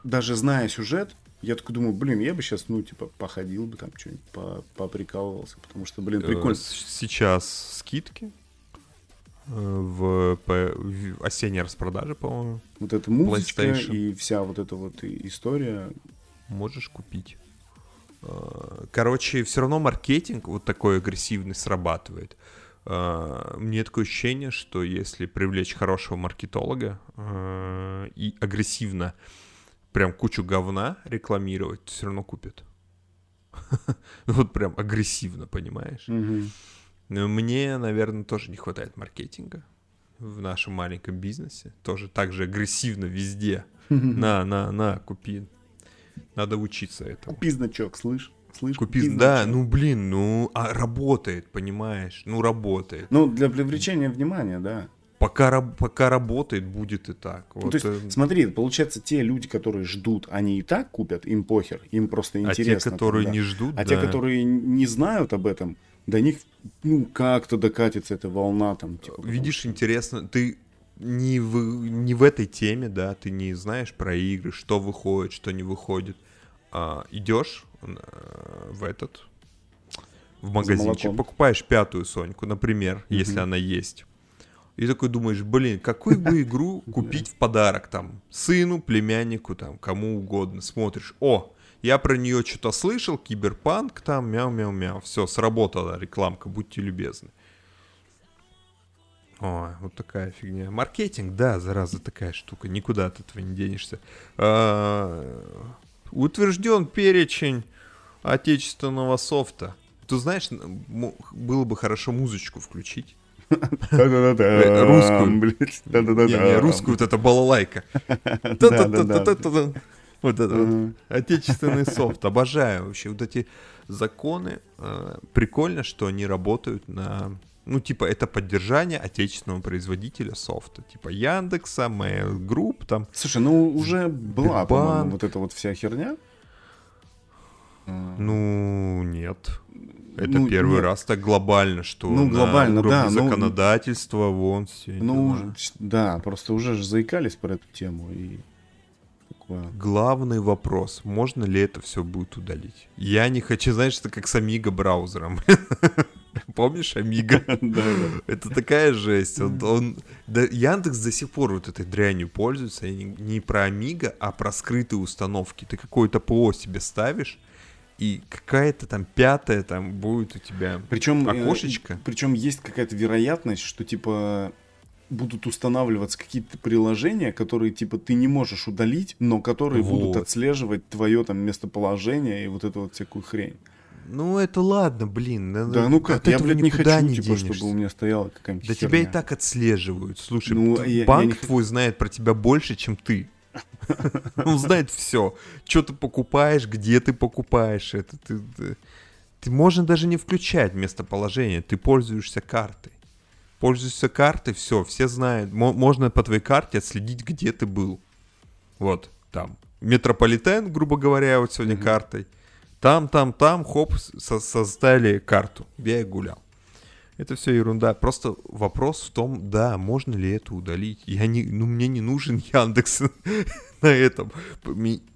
даже зная сюжет, я такой думаю, блин, я бы сейчас, ну, типа, походил бы там, что-нибудь по- поприкалывался, потому что, блин, Э, прикольно. Сейчас скидки э, в, по- в осенней распродаже, по-моему. Вот эта музычка и вся вот эта вот история. Можешь купить. Э, Короче, все равно маркетинг вот такой агрессивный срабатывает. Мне такое ощущение, что если привлечь хорошего маркетолога и агрессивно прям кучу говна рекламировать, все равно купят. Вот прям агрессивно, понимаешь? Мне, наверное, тоже не хватает маркетинга в нашем маленьком бизнесе. Тоже так же агрессивно везде. На, на, на, купи. Надо учиться этому. Купи значок, слышь? Слышь, Купи, да, ну блин, ну, а работает, понимаешь? Ну, работает. Ну, для привлечения внимания, да. Пока, пока работает, будет и так. Ну, Вот, то есть, э, смотри, получается, те люди, которые ждут, они и так купят, им похер, им просто а интересно. те, которые не ждут, А да. те, которые не знают об этом, до них, ну, как-то докатится эта волна там. Типа, потому Видишь, что- интересно, ты не в, не в этой теме, да, ты не знаешь про игры, что выходит, что не выходит. А, идешь э, в этот, в магазинчик, покупаешь пятую Соньку, например, если она есть. И такой думаешь, блин, какую бы игру купить в подарок там сыну, племяннику, там кому угодно. Смотришь, о, я про нее что-то слышал, киберпанк там, мяу-мяу-мяу. Все, сработала рекламка, будьте любезны. Ой, вот такая фигня. Маркетинг, да, зараза, такая штука. Никуда от этого не денешься. А, утвержден перечень отечественного софта. Ты знаешь, было бы хорошо музычку включить. Э, русскую. Не, русскую, вот это балалайка. Вот это вот. Отечественный софт. Обожаю вообще вот эти законы. Э, прикольно, что они работают на ну, типа, это поддержание отечественного производителя софта. Типа Яндекса, Mail Group, там. Слушай, ну уже была, по-моему, вот эта вот вся херня. Ну, нет. Это ну, первый нет. раз так глобально, что ну, глобально, на да, ну, законодательства ну, вон все. Ну, да, просто уже же заикались про эту тему и такое. Главный вопрос, можно ли это все будет удалить? Я не хочу, знаешь, это как с Amiga браузером. Помнишь Амига? Это такая жесть. Он, Яндекс до сих пор вот этой дрянью пользуется. Не, про Амига, а про скрытые установки. Ты какое-то ПО себе ставишь, и какая-то там пятая там будет у тебя причем, э, окошечко. Э, причем есть какая-то вероятность, что типа будут устанавливаться какие-то приложения, которые типа ты не можешь удалить, но которые вот. будут отслеживать твое там местоположение и вот эту вот всякую хрень. Ну это ладно, блин. Да, ну как, я, блядь, не хочу, не типа, денешься. чтобы у меня стояла какая-нибудь Да херня. тебя и так отслеживают. Слушай, ну, я, банк я не... твой знает про тебя больше, чем ты. Он знает все. Что ты покупаешь, где ты покупаешь это. Ты, ты, ты можно даже не включать местоположение. Ты пользуешься картой. Пользуешься картой, все, все знают. Можно по твоей карте отследить, где ты был. Вот, там. Метрополитен, грубо говоря, вот сегодня mm-hmm. картой. Там, там, там, хоп, со создали карту. Я и гулял. Это все ерунда. Просто вопрос в том, да, можно ли это удалить. Я не, ну, мне не нужен Яндекс на этом.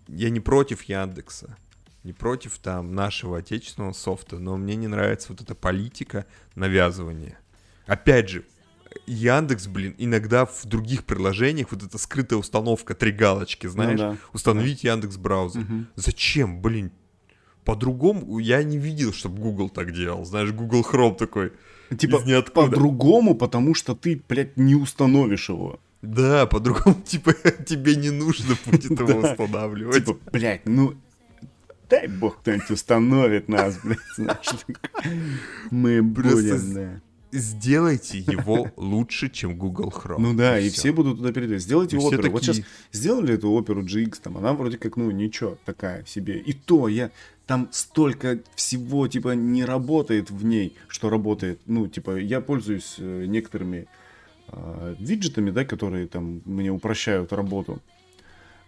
Я не против Яндекса, не против там нашего отечественного софта, но мне не нравится вот эта политика навязывания. Опять же, Яндекс, блин, иногда в других приложениях вот эта скрытая установка, три галочки, ну знаешь, ну, да. установить Яндекс браузер. Угу. Зачем, блин? По-другому я не видел, чтобы Google так делал. Знаешь, Google Chrome такой. Типа по-другому, потому что ты, блядь, не установишь его. Да, по-другому, типа, тебе не нужно будет его устанавливать. Типа, блядь, ну, дай бог кто-нибудь установит нас, блядь, знаешь. Мы будем, да. Сделайте его лучше, чем Google Chrome. Ну да, и, и все будут туда передавать. Сделайте и оперу. Вот сейчас сделали эту оперу GX, там, она вроде как, ну, ничего, такая себе. И то я там столько всего, типа, не работает в ней, что работает. Ну, типа, я пользуюсь э, некоторыми э, виджетами, да, которые там мне упрощают работу,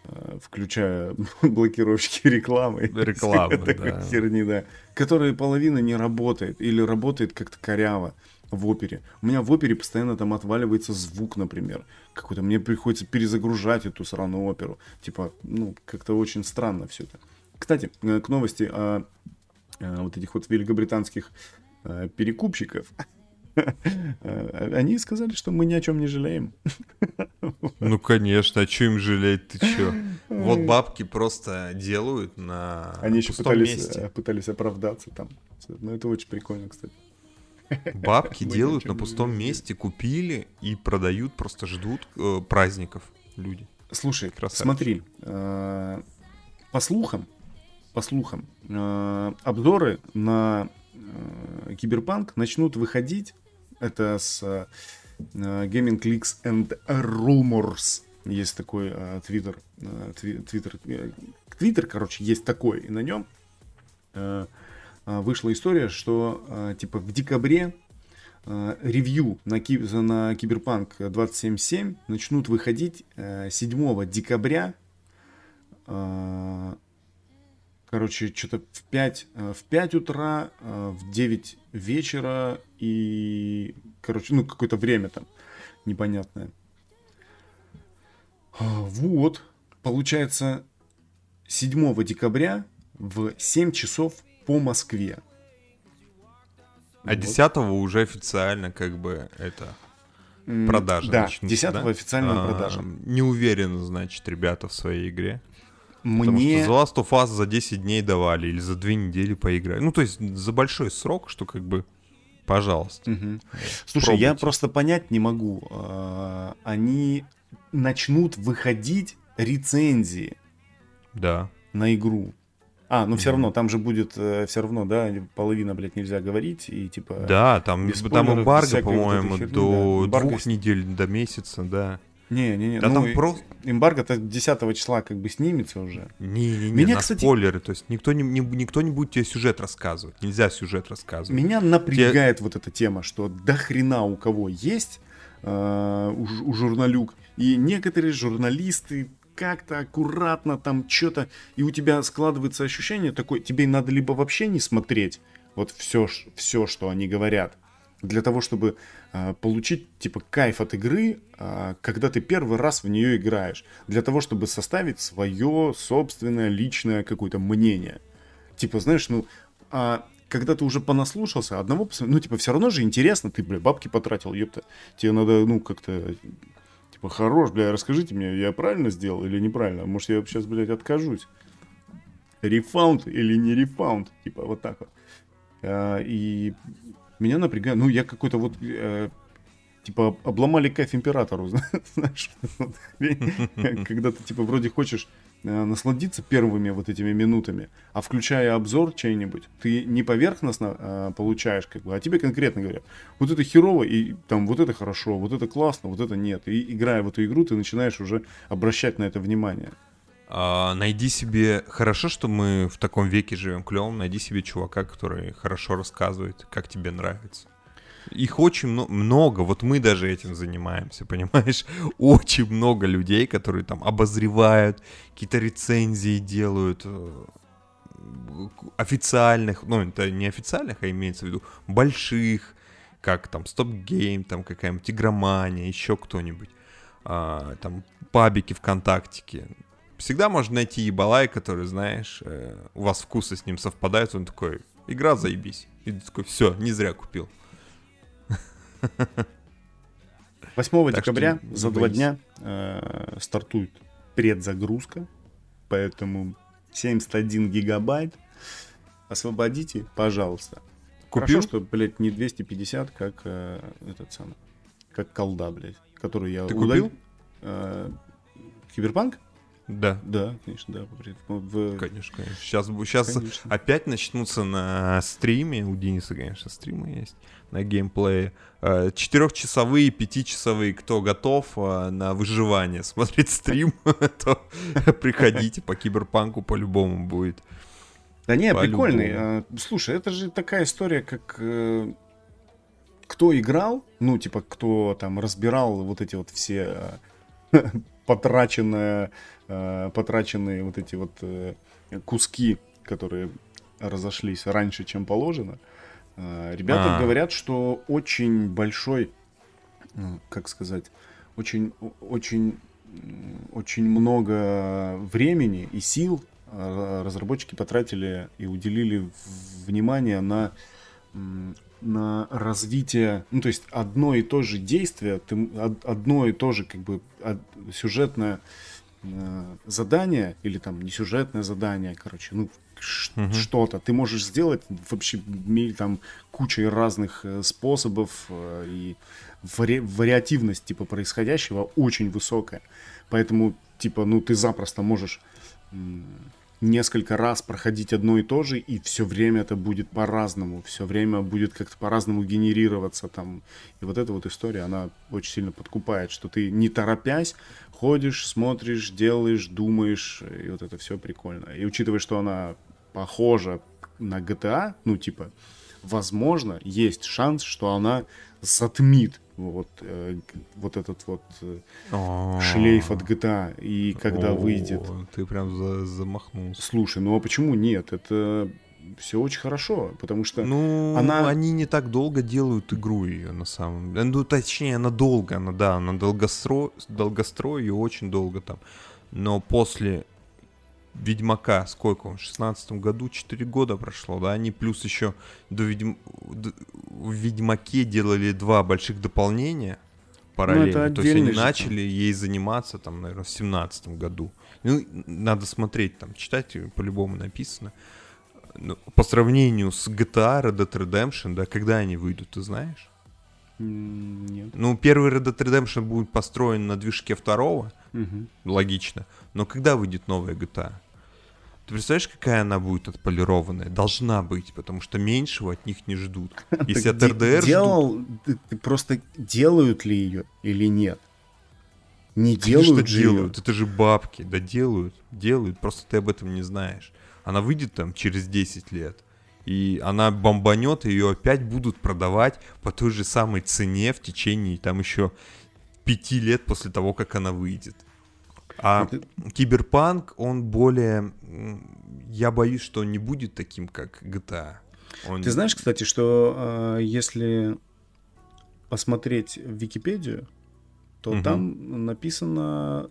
э, включая блокировщики рекламы. Рекламы, да. Херни, да. Которые половина не работает или работает как-то коряво в опере. У меня в опере постоянно там отваливается звук, например. Какой-то мне приходится перезагружать эту сраную оперу. Типа, ну, как-то очень странно все это. Кстати, э, к новости о, о вот этих вот великобританских э, перекупщиков. Э, они сказали, что мы ни о чем не жалеем. Ну, конечно, о чем им жалеть, ты чё? Вот бабки просто делают на Они еще пытались, месте. пытались оправдаться там. Ну, это очень прикольно, кстати. Бабки делают на пустом месте, купили и продают, просто ждут э, праздников люди. Слушай, Красавчик. смотри, э, по слухам, по слухам, э, обзоры на Киберпанк начнут выходить. Это с Gaming Leaks and Rumors. Есть такой твиттер. Твиттер, твиттер, короче, есть такой. И на нем вышла история, что э, типа в декабре э, ревью на, ки- на Киберпанк 27.7 начнут выходить 7 декабря короче, что-то в 5, э, в 5 утра, э, в 9 вечера и, короче, ну, какое-то время там непонятное. А, вот, получается, 7 декабря в 7 часов по Москве. А вот. 10 уже официально как бы это продажа Да, начнутся, 10 да? официально а, продажа. Не уверен, значит, ребята в своей игре. Мне... Потому что The Last of Us за 10 дней давали или за 2 недели поиграть. Ну, то есть за большой срок, что как бы пожалуйста. Угу. Слушай, я просто понять не могу. А, они начнут выходить рецензии да. на игру. А, ну все равно, там же будет э, все равно, да, половина, блядь, нельзя говорить, и типа... Да, там, там эмбарго, по-моему, вот до да. двух недель, до месяца, да. Не, не, не. Да ну, там просто... Эмбарго-то 10 числа как бы снимется уже. Не, не, не. Меня, на кстати... спойлеры. То есть никто не, не, никто не будет тебе сюжет рассказывать. Нельзя сюжет рассказывать. Меня напрягает Те... вот эта тема, что до хрена у кого есть э, у, у журналюк. И некоторые журналисты как-то аккуратно там что-то, и у тебя складывается ощущение такое, тебе надо либо вообще не смотреть вот все, все что они говорят, для того, чтобы э, получить типа кайф от игры, э, когда ты первый раз в нее играешь, для того, чтобы составить свое собственное личное какое-то мнение. Типа, знаешь, ну, а когда ты уже понаслушался, одного, ну, типа, все равно же интересно, ты, бля, бабки потратил, ёпта. Тебе надо, ну, как-то Типа, хорош, бля, расскажите мне, я правильно сделал или неправильно? Может, я сейчас, блядь, откажусь? Рефаунд или не рефаунд? Типа, вот так вот. А, и меня напрягает, ну, я какой-то вот, э, типа, обломали кайф императору, знаешь, когда ты, типа, вроде хочешь насладиться первыми вот этими минутами, а включая обзор чей-нибудь, ты не поверхностно э, получаешь, как бы, а тебе конкретно говорят, вот это херово, и там вот это хорошо, вот это классно, вот это нет. И играя в эту игру, ты начинаешь уже обращать на это внимание. А, найди себе... Хорошо, что мы в таком веке живем клевом. Найди себе чувака, который хорошо рассказывает, как тебе нравится. Их очень много, вот мы даже этим занимаемся, понимаешь? Очень много людей, которые там обозревают, какие-то рецензии делают, э, официальных, ну это не официальных, а имеется в виду больших, как там Stop Game, там какая-нибудь игромания, еще кто-нибудь, а, там пабики ВКонтактике. Всегда можно найти ебалай, который, знаешь, э, у вас вкусы с ним совпадают, он такой, игра заебись. И ты такой, все, не зря купил. 8 декабря за два дня э, стартует предзагрузка, поэтому 71 гигабайт. Освободите, пожалуйста. Купил? Хорошо, что, блядь, не 250, как э, этот самый, как колда, блядь, который я Ты удалил. купил? Э, Киберпанк? Да. Да, конечно, да. В... Конечно, конечно. Сейчас, сейчас конечно. опять начнутся на стриме. У Дениса, конечно, стримы есть на геймплее. Э, четырехчасовые, пятичасовые, кто готов э, на выживание смотреть стрим, то приходите по киберпанку по-любому будет. Да не, прикольный. А, слушай, это же такая история, как э, кто играл, ну, типа, кто там разбирал вот эти вот все потраченные, потраченные вот эти вот куски, которые разошлись раньше, чем положено. Э, ребята а. говорят, что очень большой, ну, как сказать, очень, очень, очень много времени и сил э, разработчики потратили и уделили внимание на на развитие, ну то есть одно и то же действие, ты, одно и то же как бы сюжетное э, задание или там не сюжетное задание, короче, ну угу. что-то. Ты можешь сделать вообще там кучей разных э, способов, э, и вари- вариативность типа происходящего очень высокая. Поэтому, типа, ну ты запросто можешь несколько раз проходить одно и то же, и все время это будет по-разному, все время будет как-то по-разному генерироваться там. И вот эта вот история, она очень сильно подкупает, что ты не торопясь ходишь, смотришь, делаешь, думаешь, и вот это все прикольно. И учитывая, что она похожа на GTA, ну, типа, возможно, есть шанс, что она затмит вот, э, вот этот вот э, шлейф от GTA. И когда выйдет... Ты прям за замахнулся. Слушай, ну а почему нет? Это все очень хорошо, потому что ну, она... они не так долго делают игру ее на самом деле. Ну, точнее, она долго, она, да, она долгострой, долгострой и очень долго там. Но после Ведьмака, сколько он, в шестнадцатом году, 4 года прошло, да, они плюс еще до Ведьм... в Ведьмаке делали два больших дополнения параллельно, ну, то есть они начали ей заниматься там, наверное, в семнадцатом году. Ну, надо смотреть, там, читать, по-любому написано. Ну, по сравнению с GTA, Red Dead Redemption, да, когда они выйдут, ты знаешь? Нет. Ну, первый Red Dead Redemption будет построен на движке второго, Мгм. логично. Но когда выйдет новая GTA? Ты представляешь, какая она будет отполированная? Должна быть, потому что меньшего от них не ждут. Если от РДР делал, ты, просто делают ли ее или нет? Не делают же делают. Это же бабки. Да делают, делают. Просто ты об этом не знаешь. Она выйдет там через 10 лет. И она бомбанет, и ее опять будут продавать по той же самой цене в течение там еще пяти лет после того, как она выйдет. А Это- Киберпанк, он более... Я боюсь, что он не будет таким, как GTA. Он- Ты знаешь, кстати, что э, если посмотреть в Википедию, то Мгм. там написано,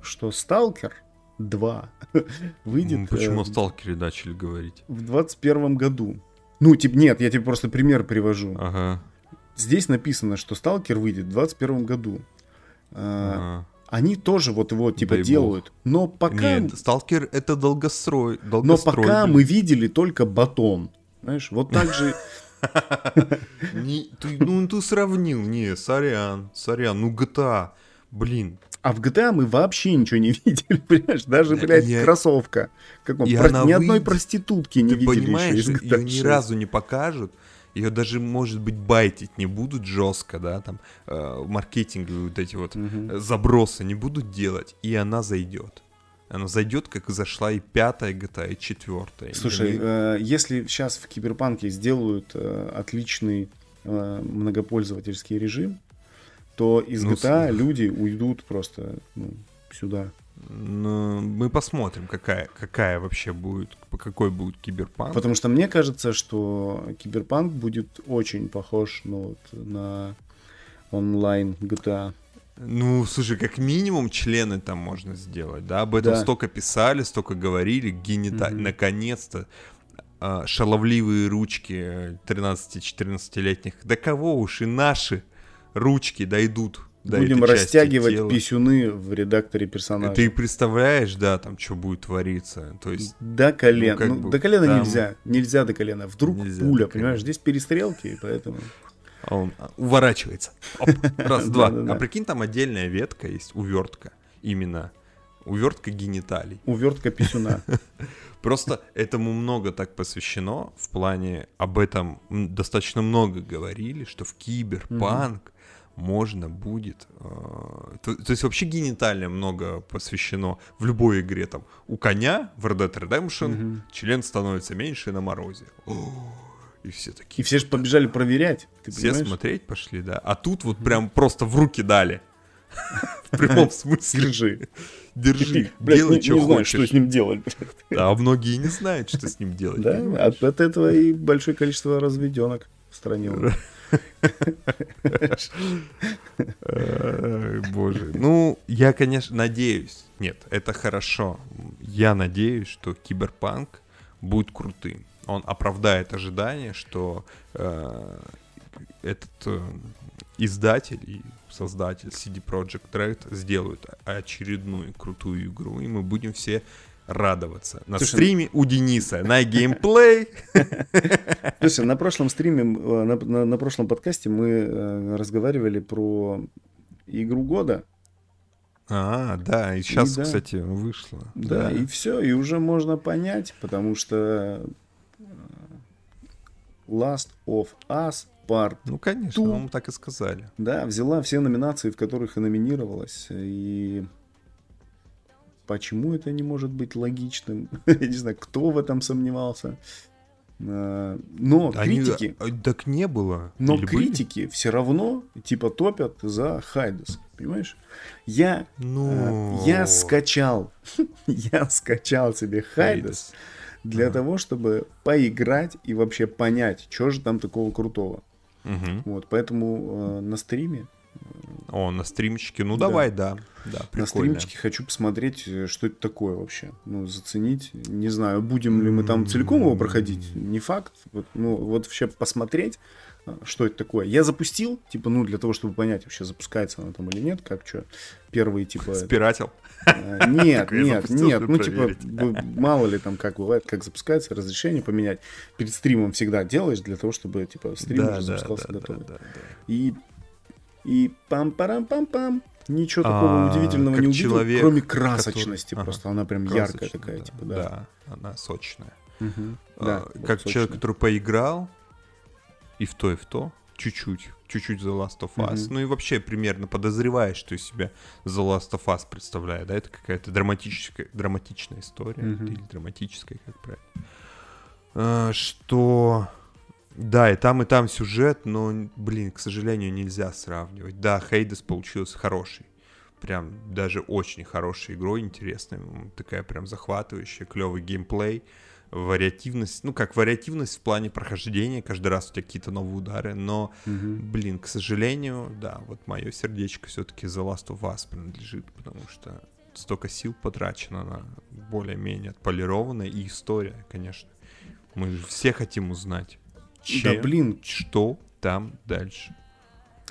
что Сталкер 2 выйдет Почему э, о Сталкере начали говорить? в 21 году. Ну, типа, нет, я тебе просто пример привожу. Ага. Здесь написано, что Сталкер выйдет в 21 году. Э, ага. Они тоже вот его типа Дай бог. делают. Но пока, Нет, Сталкер это долгострой. но пока блин. мы видели только батон. Знаешь, вот так же ну, ты сравнил, не, сорян, сорян, ну GTA, блин, А в GTA мы вообще ничего не видели, понимаешь? Даже, Да, блядь, я- кроссовка. Как он, И про- ни одной выйдет. проститутки не ты видели понимаешь, еще из ее GTA ни 6. разу не покажут, ее даже, может быть, байтить не будут жестко, да, там, э, маркетинговые вот эти вот э, забросы не будут делать, и она зайдет. Она зайдет, как и зашла и пятая GTA, и четвертая. И Слушай, они- э, если сейчас в Киберпанке сделают э, отличный э, многопользовательский режим, то из Ну, GTA с- люди уйдут просто ну, сюда. ну, мы посмотрим, какая, какая вообще будет, какой будет киберпанк. Потому что мне кажется, что Киберпанк будет очень похож ну, вот, на онлайн GTA. Ну, слушай, как минимум члены там можно сделать, да? Об этом Да. столько писали, столько говорили, генита... Мгм. наконец-то а, шаловливые ручки э, 13-14-летних. До кого уж и наши ручки дойдут до Будем растягивать тела. писюны в редакторе персонажа. Ты представляешь, да, там что будет твориться? То есть, До колена. ну, Ну, бы до колена там- нельзя. Нельзя до колена. Вдруг Нельзя пуля, понимаешь? Здесь перестрелки, и поэтому... а он а, уворачивается. Оп, раз, два. А прикинь, там отдельная ветка есть, увертка. Именно. Увертка гениталий. Увертка писюна. Просто этому много так посвящено, в плане об этом достаточно много говорили, что в киберпанк можно будет... э, то, то есть вообще гениталия много посвящено в любой игре. Там у коня в Red Dead Redemption Мгм. член становится меньше на морозе. О, и все И такие... все же побежали проверять. Ты Все понимаешь? смотреть пошли, да. А тут вот прям просто в руки дали. В прямом смысле. Держи. Держи, делай, не- что знаю, что хочешь. с ним делать. А многие не знают, что с ним делать. Да, от этого и большое количество разведенок в стране. Боже. Ну, я, конечно, надеюсь. Нет, это хорошо. Я надеюсь, что киберпанк будет крутым. Он оправдает ожидания, что э, этот э, издатель и создатель CD Projekt Red сделают очередную крутую игру, и мы будем все радоваться. На Слушай, стриме у Дениса на геймплей. Слушай, на прошлом стриме, э, на, на- на прошлом подкасте мы э, разговаривали про игру года. А, да, и сейчас, да. кстати, вышло. Да, и все, и уже можно понять, потому что э, Last of Us Part, Ну, конечно, Ту. вам так и сказали. да, взяла все номинации, в которых и номинировалась. И почему это не может быть логичным? Я не знаю, кто в этом сомневался. Э, Но Они- критики, а, Так не было. но Или были? критики все равно типа топят за Хайдес, понимаешь? Я Ну... Э, Я скачал, я скачал себе Хайдес для Ага. того, чтобы поиграть и вообще понять, что же там такого крутого. Мгм. Вот, поэтому э, на стриме О, на стримчике. Ну, давай, да. Да, На прикольно. стримчике хочу посмотреть, э, что это такое вообще. Ну, заценить. Не знаю, будем ли мы там целиком его проходить. Не факт. Вот, ну, вот вообще посмотреть, а, что это такое. Я запустил, типа, ну, для того, чтобы понять, вообще запускается она там или нет, как что. Первые, типа... Спиратил. э, Нет, нет, нет. Ну, типа, мало ли там как бывает, как запускается, разрешение поменять. Перед стримом всегда делаешь для того, чтобы, типа, стрим Да, уже да, запускался да, да, готовый. да, да. И, и пам-парам-пам-пам. Ничего такого А, удивительного не увидел, человек, кроме который- красочности ага, просто. Она прям яркая такая, да, типа, да. Да, она сочная. Мгм. А, Да, как вот человек, сочная. который поиграл и в то, и в то, чуть-чуть, чуть-чуть The Last of Us. Мгм. Ну и вообще примерно подозреваешь, что из себя The Last of Us представляет, да, это какая-то драматическая, драматичная история, Мгм. или драматическая, как правильно. А, Что... Да, и там, и там сюжет, но, блин, к сожалению, нельзя сравнивать. Да, Хейдес получился хороший. Прям даже очень хорошей игрой, интересной. Такая прям захватывающая, клевый геймплей вариативность, ну как вариативность в плане прохождения, каждый раз у тебя какие-то новые удары, но, Мгм. блин, к сожалению, да, вот мое сердечко все-таки The Last of Us принадлежит, потому что столько сил потрачено на более-менее отполированная и история, конечно. Мы же все хотим узнать, Да чем, блин, что там дальше.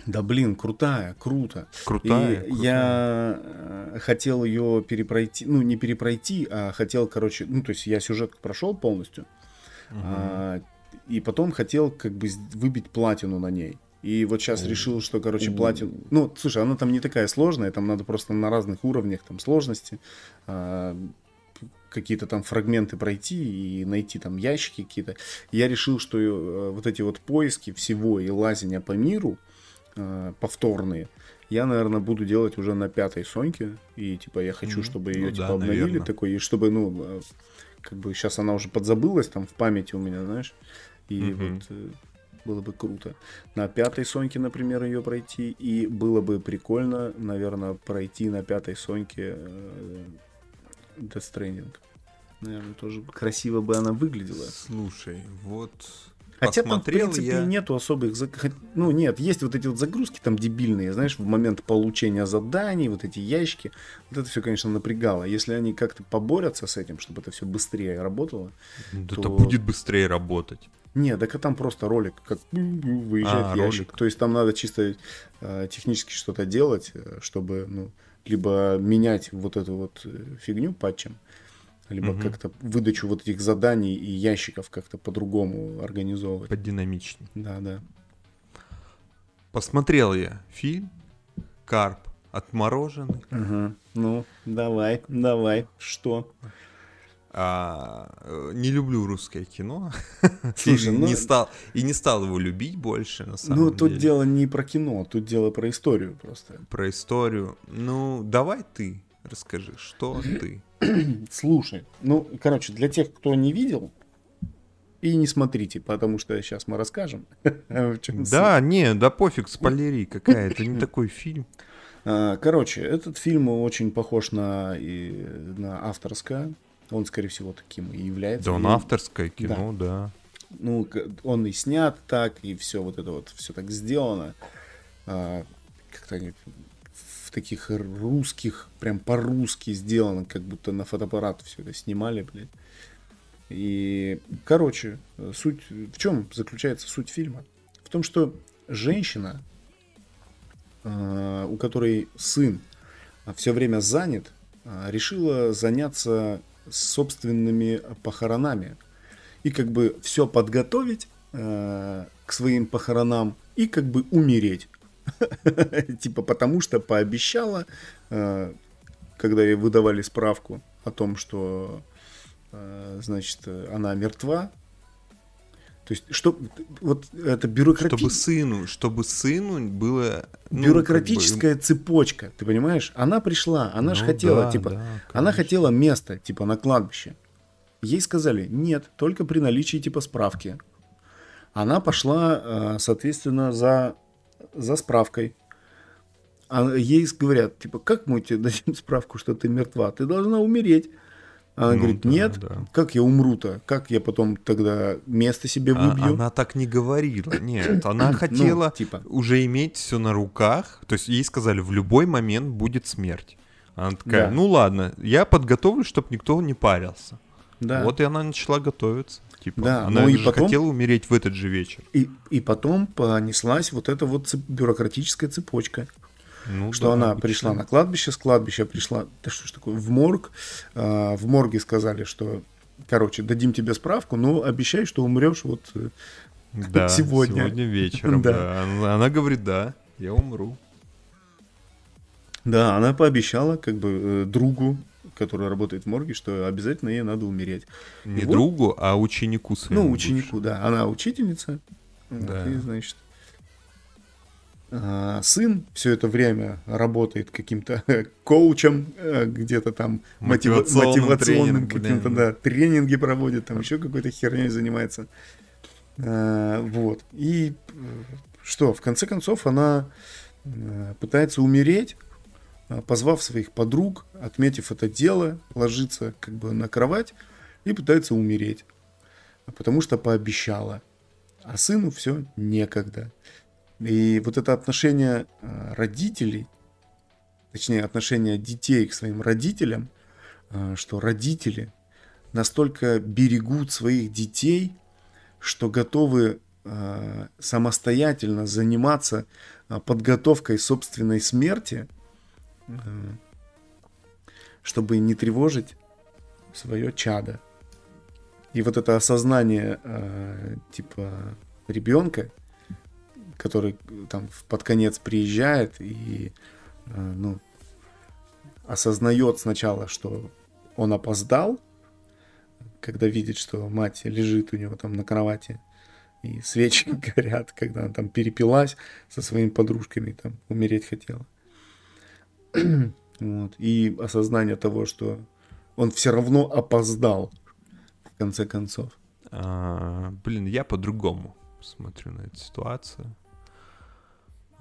да блин, крутая, круто. Крутая, и крутая. я э, хотел ее перепройти, ну не перепройти, а хотел, короче, ну то есть я сюжет прошел полностью, Мгм. а, и потом хотел как бы выбить платину на ней. И вот сейчас решил, что, короче, платину... Ну, слушай, она там не такая сложная, там надо просто на разных уровнях там сложности а, какие-то там фрагменты пройти и найти там ящики какие-то. Я решил, что э, вот эти вот поиски всего и лазения по миру э, повторные, я, наверное, буду делать уже на пятой Соньке. И, типа, я хочу, чтобы Ну ее, да, типа, обновили наверно. такой, и чтобы, ну, э, как бы сейчас она уже подзабылась там в памяти у меня, знаешь. И Мгм. вот было бы круто. На пятой Соньке, например, ее пройти. И было бы прикольно, наверное, пройти на пятой Соньке Death Stranding. Наверное, тоже красиво бы она выглядела. Слушай, вот Хотя там, в принципе, я... нету особых... Ну, нет, есть вот эти вот загрузки там дебильные, знаешь, в момент получения заданий, вот эти ящики. Вот это все, конечно, напрягало. Если они как-то поборются с этим, чтобы это все быстрее работало. Да то- это будет быстрее работать. Не, так а там просто ролик, как выезжает А, ящик. ролик. То есть там надо чисто э, технически что-то делать, э, чтобы, ну, либо менять вот эту вот э, фигню патчем, либо Мгм. как-то выдачу вот этих заданий и ящиков как-то по-другому организовывать. Подинамичнее. Да, да. Посмотрел я фильм «Карп отмороженный». Ага. Ну, давай, давай. Что? А, э, не люблю русское кино. Слушай, и, ну- не стал, и не стал его любить больше, на самом Ну, деле. тут дело не про кино, тут дело про историю просто. Про историю. Ну, давай ты расскажи, что ты. Слушай, ну, короче, для тех, кто не видел, и не смотрите, потому что сейчас мы расскажем. Да, не, да пофиг, спойлери какая, это не такой фильм. А, Короче, этот фильм очень похож на, и, на авторское. Он, скорее всего, таким и является. Да, он И, авторское кино, да. Ну, к- он и снят так, и все вот это вот, все так сделано. А, Как-то они в таких русских, прям по-русски сделано, как будто на фотоаппарат все это снимали, блядь. И, короче, суть, в чем заключается суть фильма? В том, что женщина, э, у которой сын все время занят, э, решила заняться собственными похоронами. И как бы все подготовить э, к своим похоронам и как бы умереть. Типа потому что пообещала, э, когда ей выдавали справку о том, что э, значит, она мертва. То есть, что вот это бюрократи... Чтобы сыну, чтобы сыну было... ну, бюрократическая цепочка, ты понимаешь? Она пришла, она Ну же хотела, да, типа, да, она хотела место, типа, на кладбище. Ей сказали, нет, только при наличии, типа, справки. Она пошла, э, соответственно, за, за справкой. А ей говорят, типа, как мы тебе дадим справку, что ты мертва? Ты должна умереть. Она Ну говорит, да, нет, да. как я умру-то? Как я потом тогда место себе А- выбью? она так не говорила. Нет, она хотела Ну, типа. уже иметь все на руках. То есть ей сказали, в любой момент будет смерть. Она такая, Да. ну ладно, я подготовлю, чтобы никто не парился. Да. Вот и она начала готовиться. Типа, Да, она ну и потом- хотела умереть в этот же вечер. И, и потом понеслась вот эта вот цеп- бюрократическая цепочка. Ну что да, она обычно. пришла на кладбище, с кладбища пришла, да что ж такое, в морг. А, в морге сказали, что, короче, дадим тебе справку, но обещай, что умрешь вот... э, Да, сегодня. сегодня, вечером, Да. да. Она, она говорит, да, я умру. Да, она пообещала как бы э, другу, который работает в морге, что обязательно ей надо умереть. Не вот- другу, а ученику своему. Ну, ученику, да. Она учительница. вот, Да. И, значит, сын все это время работает каким-то коучем, э, где-то там мотива- Мотивационным мотивационным каким-то, да, тренинги проводит, там еще какой-то херней занимается. А, Вот. И э, что, в конце концов, она э, пытается умереть, позвав своих подруг, отметив это дело, ложится как бы на кровать и пытается умереть. Потому что пообещала. А сыну все некогда. И вот это отношение э, родителей, точнее отношение детей к своим родителям, э, что родители настолько берегут своих детей, что готовы э, самостоятельно заниматься подготовкой собственной смерти, чтобы не тревожить свое чадо. И вот это осознание типа ребенка, который э, там под конец приезжает и э, ну, осознает сначала, что он опоздал, когда видит, что мать лежит у него там на кровати, и свечи горят, когда она там перепилась со своими подружками, там умереть хотела. Вот. И осознание того, что он все равно опоздал, в конце концов. А, блин, я по-другому смотрю на эту ситуацию.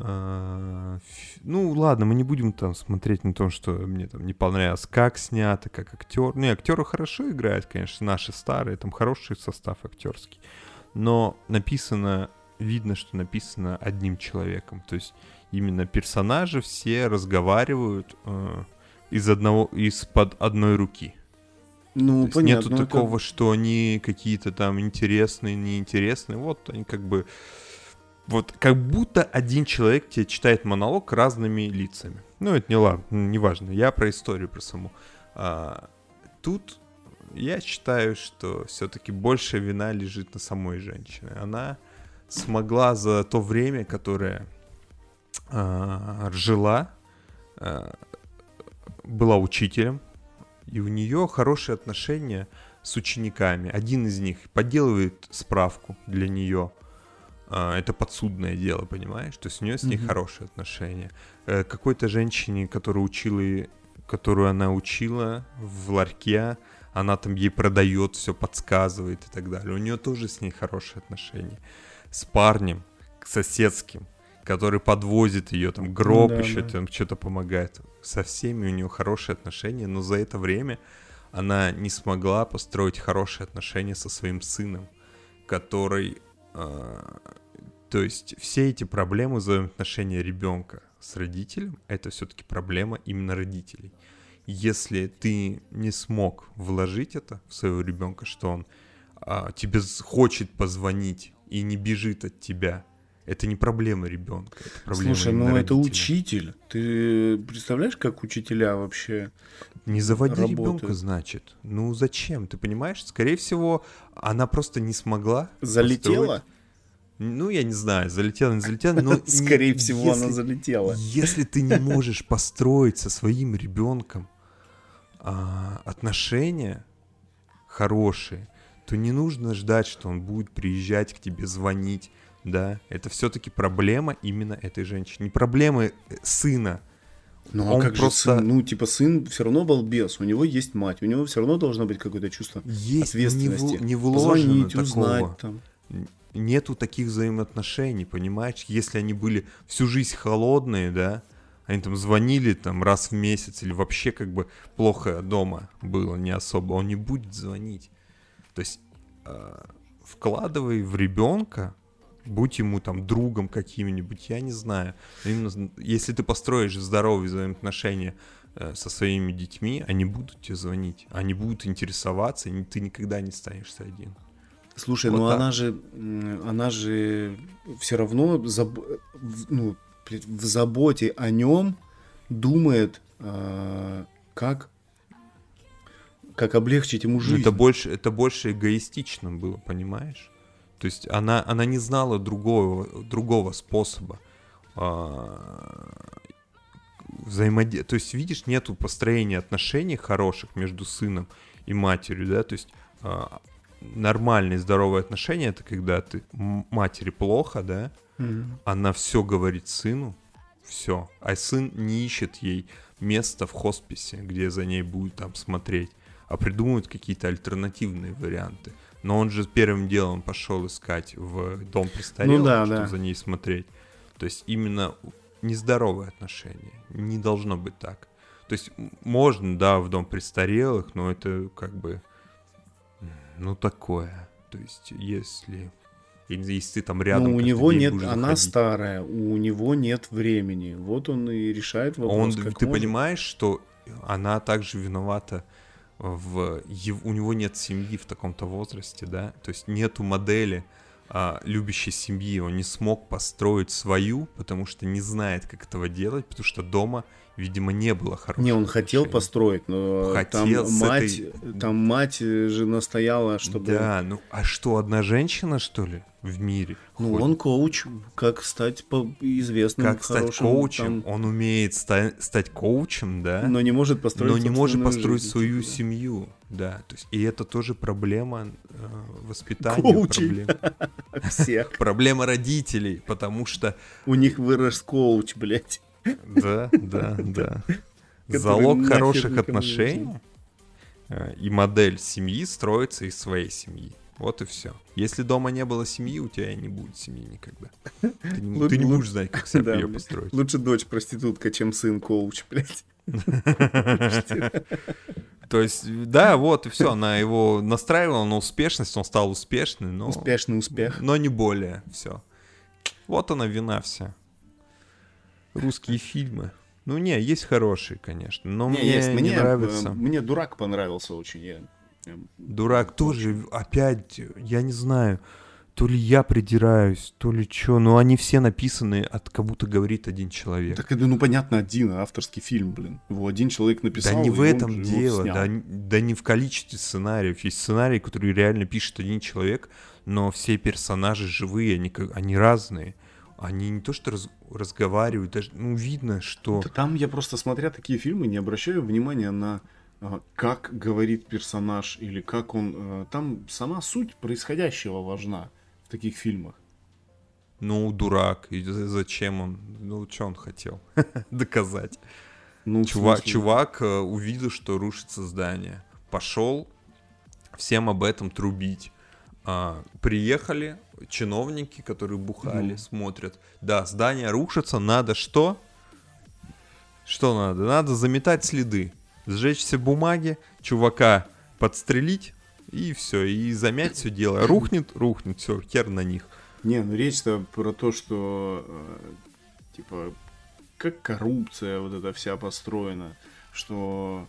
А, ну, ладно, мы не будем там смотреть на то, что мне там не понравилось, как снято, как актер. Не, актеры хорошо играют, конечно, наши старые, там хороший состав актерский. Но написано, видно, что написано одним человеком. То есть именно персонажи все разговаривают э, из одного, из-под одной руки. Ну, То есть понятно. нету это- такого, что они какие-то там интересные, неинтересные. Вот они как бы... Вот как будто один человек тебе читает монолог разными лицами. Ну, это не ладно, не важно. Я про историю, про саму. А, тут я считаю, что все-таки большая вина лежит на самой женщине. Она смогла за то время, которое а, жила, а, была учителем, и у нее хорошие отношения с учениками. Один из них подделывает справку для нее. А, Это подсудное дело, понимаешь? То есть у нее с ней Мгм. хорошие отношения. Э, Какой-то женщине, которую учила, которую она учила в ларьке, она там ей продает, все подсказывает и так далее. У нее тоже с ней хорошие отношения. С парнем, к соседским, который подвозит ее, там гроб да, еще да. там что-то помогает. Со всеми у нее хорошие отношения, но за это время она не смогла построить хорошие отношения со своим сыном, который... а, то есть все эти проблемы взаимоотношения ребенка с родителем, это все-таки проблема именно родителей. Если ты не смог вложить это в своего ребенка, что он а, тебе хочет позвонить и не бежит от тебя, это не проблема ребенка, это проблема Слушай, ну это учитель. Ты представляешь, как учителя вообще? Не заводи ребенка, значит. Ну зачем? Ты понимаешь? Скорее всего, она просто не смогла. Залетела? построить- Ну, я не знаю, залетела, не залетела, но... не- Скорее всего, она залетела. Если ты не можешь построить со своим ребенком а, отношения хорошие, то не нужно ждать, что он будет приезжать к тебе, звонить, да? Это все-таки проблема именно этой женщины. Не проблема э, сына. Ну а Он как просто- же сын? Ну, типа, сын все равно балбес, у него есть мать, у него все равно должно быть какое-то чувство Есть, но не, ответственности. в- не вложено Позвонить, такого. узнать там. Нету таких взаимоотношений, понимаешь? Если они были всю жизнь холодные, да, они там звонили там раз в месяц или вообще как бы плохо дома было не особо, он не будет звонить. То есть э, вкладывай в ребенка, будь ему там другом каким-нибудь, я не знаю. Именно, если ты построишь здоровые взаимоотношения э, со своими детьми, они будут тебе звонить, они будут интересоваться, и ты никогда не станешь один. Слушай, вот ну так. она же, она же все равно заб... ну, в заботе о нем думает, э, как как облегчить ему жизнь. Это больше, это больше эгоистично было, понимаешь? То есть она, она не знала другого, другого способа а, взаимодействия. То есть, видишь, нету построения отношений хороших между сыном и матерью, да, то есть а, нормальные здоровые отношения это когда ты матери плохо, да, mm-hmm. она все говорит сыну, все, а сын не ищет ей место в хосписе, где за ней будет там смотреть, а придумывают какие-то альтернативные варианты. Но он же первым делом пошел искать в дом престарелых, ну, да, чтобы да. за ней смотреть. То есть именно нездоровые отношения. Не должно быть так. То есть можно, да, в дом престарелых, но это как бы, ну, такое. То есть если, если ты там рядом... Ну, у него нет, она ходить. старая, у него нет времени. Вот он и решает вопрос, он, Ты может. понимаешь, что она также виновата в, у него нет семьи в таком-то возрасте, да, то есть нету модели а, любящей семьи, он не смог построить свою, потому что не знает, как этого делать, потому что дома видимо, не было хорошего. Не, он хотел отношения. построить, но хотел там мать, этой... там мать же настояла, чтобы... Да, ну а что, одна женщина, что ли, в мире? Ну, ходит? он коуч, как стать известным, Как стать коучем, там... он умеет ста- стать коучем, да? Но не может построить Но не может построить жизнь, свою типа. семью, да. То есть, и это тоже проблема э, воспитания. Коучи. Проблема. Всех. Проблема родителей, потому что... У них вырос коуч, блядь. Да, да, да. Залог хороших отношений э, и модель семьи строится из своей семьи. Вот и все. Если дома не было семьи, у тебя и не будет семьи никогда. Ты не, Лу- ты не будешь знать, как себе да, ее построить. Лучше дочь проститутка, чем сын коуч, блядь. То есть, да, вот и все, она его настраивала на успешность, он стал успешным, но... Успешный успех. Но не более, все. Вот она вина вся русские фильмы. Ну не, есть хорошие, конечно, но не, мне есть. не мне, нравится. Э, мне дурак понравился очень. Я... Дурак тоже, опять, я не знаю, то ли я придираюсь, то ли что, но они все написаны, от как будто говорит один человек. Так это, ну понятно, один авторский фильм, блин. Его один человек написал. Да не в этом дело, да, да не в количестве сценариев. Есть сценарий, который реально пишет один человек, но все персонажи живые, они, они разные они не то что раз, разговаривают, даже, ну, видно, что... Да там я просто, смотря такие фильмы, не обращаю внимания на а, как говорит персонаж или как он... А, там сама суть происходящего важна в таких фильмах. Ну, дурак, и зачем он? Ну, что он хотел доказать? Ну, чувак, чувак э, увидел, что рушится здание. Пошел всем об этом трубить. А, приехали, чиновники, которые бухали, mm. смотрят. Да, здание рушится, надо что? Что надо? Надо заметать следы. Сжечь все бумаги, чувака подстрелить, и все, и замять все дело. Рухнет, рухнет, все, хер на них. Не, ну речь-то про то, что э, типа как коррупция вот эта вся построена, что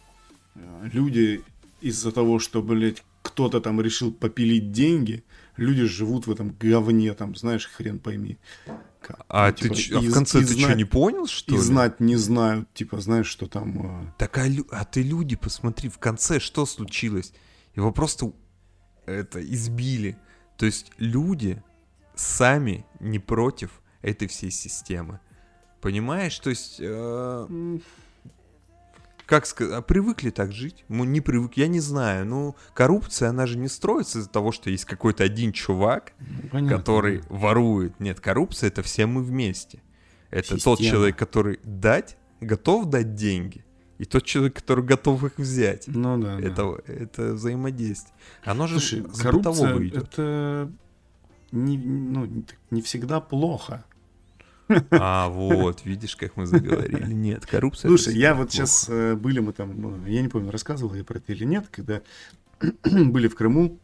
э, люди из-за того, что, блядь, кто-то там решил попилить деньги, люди живут в этом говне, там, знаешь, хрен пойми. Как. А ну, ты типа, ч... а в конце ты знать, что, не понял, что И ли? знать не знаю, типа, знаешь, что там... Э... Так, а, а ты люди, посмотри, в конце что случилось? Его просто это избили. То есть люди сами не против этой всей системы. Понимаешь? То есть... Э как сказать, а привыкли так жить? Ну, не привык, я не знаю. Ну, коррупция, она же не строится из-за того, что есть какой-то один чувак, ну, который ворует. Нет, коррупция это все мы вместе. Это Система. тот человек, который дать, готов дать деньги, и тот человек, который готов их взять. Ну да. Это, да. это взаимодействие. Оно же Слушай, с коррупция идет. Это не, ну, не всегда плохо. А, вот, видишь, как мы заговорили. Нет, коррупция... Слушай, я вот сейчас, э, были мы там, я не помню, рассказывал я про это или нет, когда были в Крыму,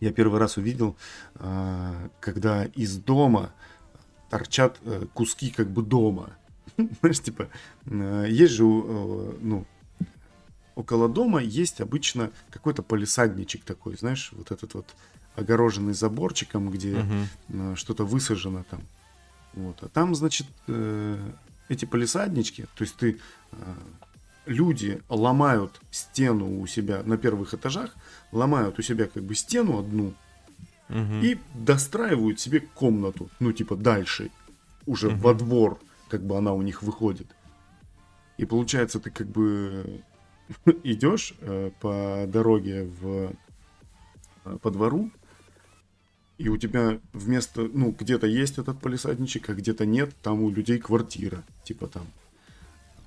я первый раз увидел, а, когда из дома торчат э, куски как бы дома. Знаешь, типа, э, есть же, ну, около дома есть обычно какой-то полисадничек такой, знаешь, вот этот вот огороженный заборчиком, где uh-huh. что-то высажено там. Вот. А там, значит, э, эти полисаднички, то есть ты э, люди ломают стену у себя на первых этажах, ломают у себя как бы стену одну угу. и достраивают себе комнату, ну типа дальше, уже угу. во двор, как бы она у них выходит. И получается, ты как бы идешь э, по дороге в, по двору, и у тебя вместо, ну, где-то есть этот полисадничек, а где-то нет, там у людей квартира, типа там.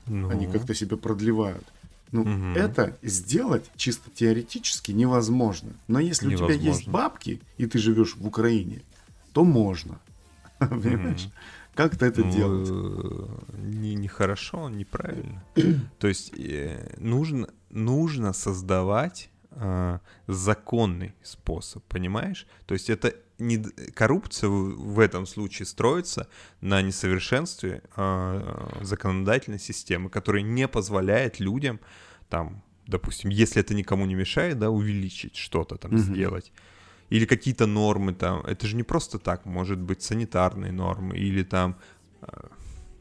Ну. Они как-то себя продлевают. Ну, угу. это сделать чисто теоретически невозможно. Но если невозможно. у тебя есть бабки, и ты живешь в Украине, то можно. Понимаешь? Как-то это ну, делать? Не, нехорошо, неправильно. То есть э, нужно, нужно создавать э, законный способ, понимаешь? То есть это не коррупция в этом случае строится на несовершенстве э, законодательной системы, которая не позволяет людям там, допустим, если это никому не мешает, да, увеличить что-то там mm-hmm. сделать или какие-то нормы там. Это же не просто так, может быть санитарные нормы или там, э,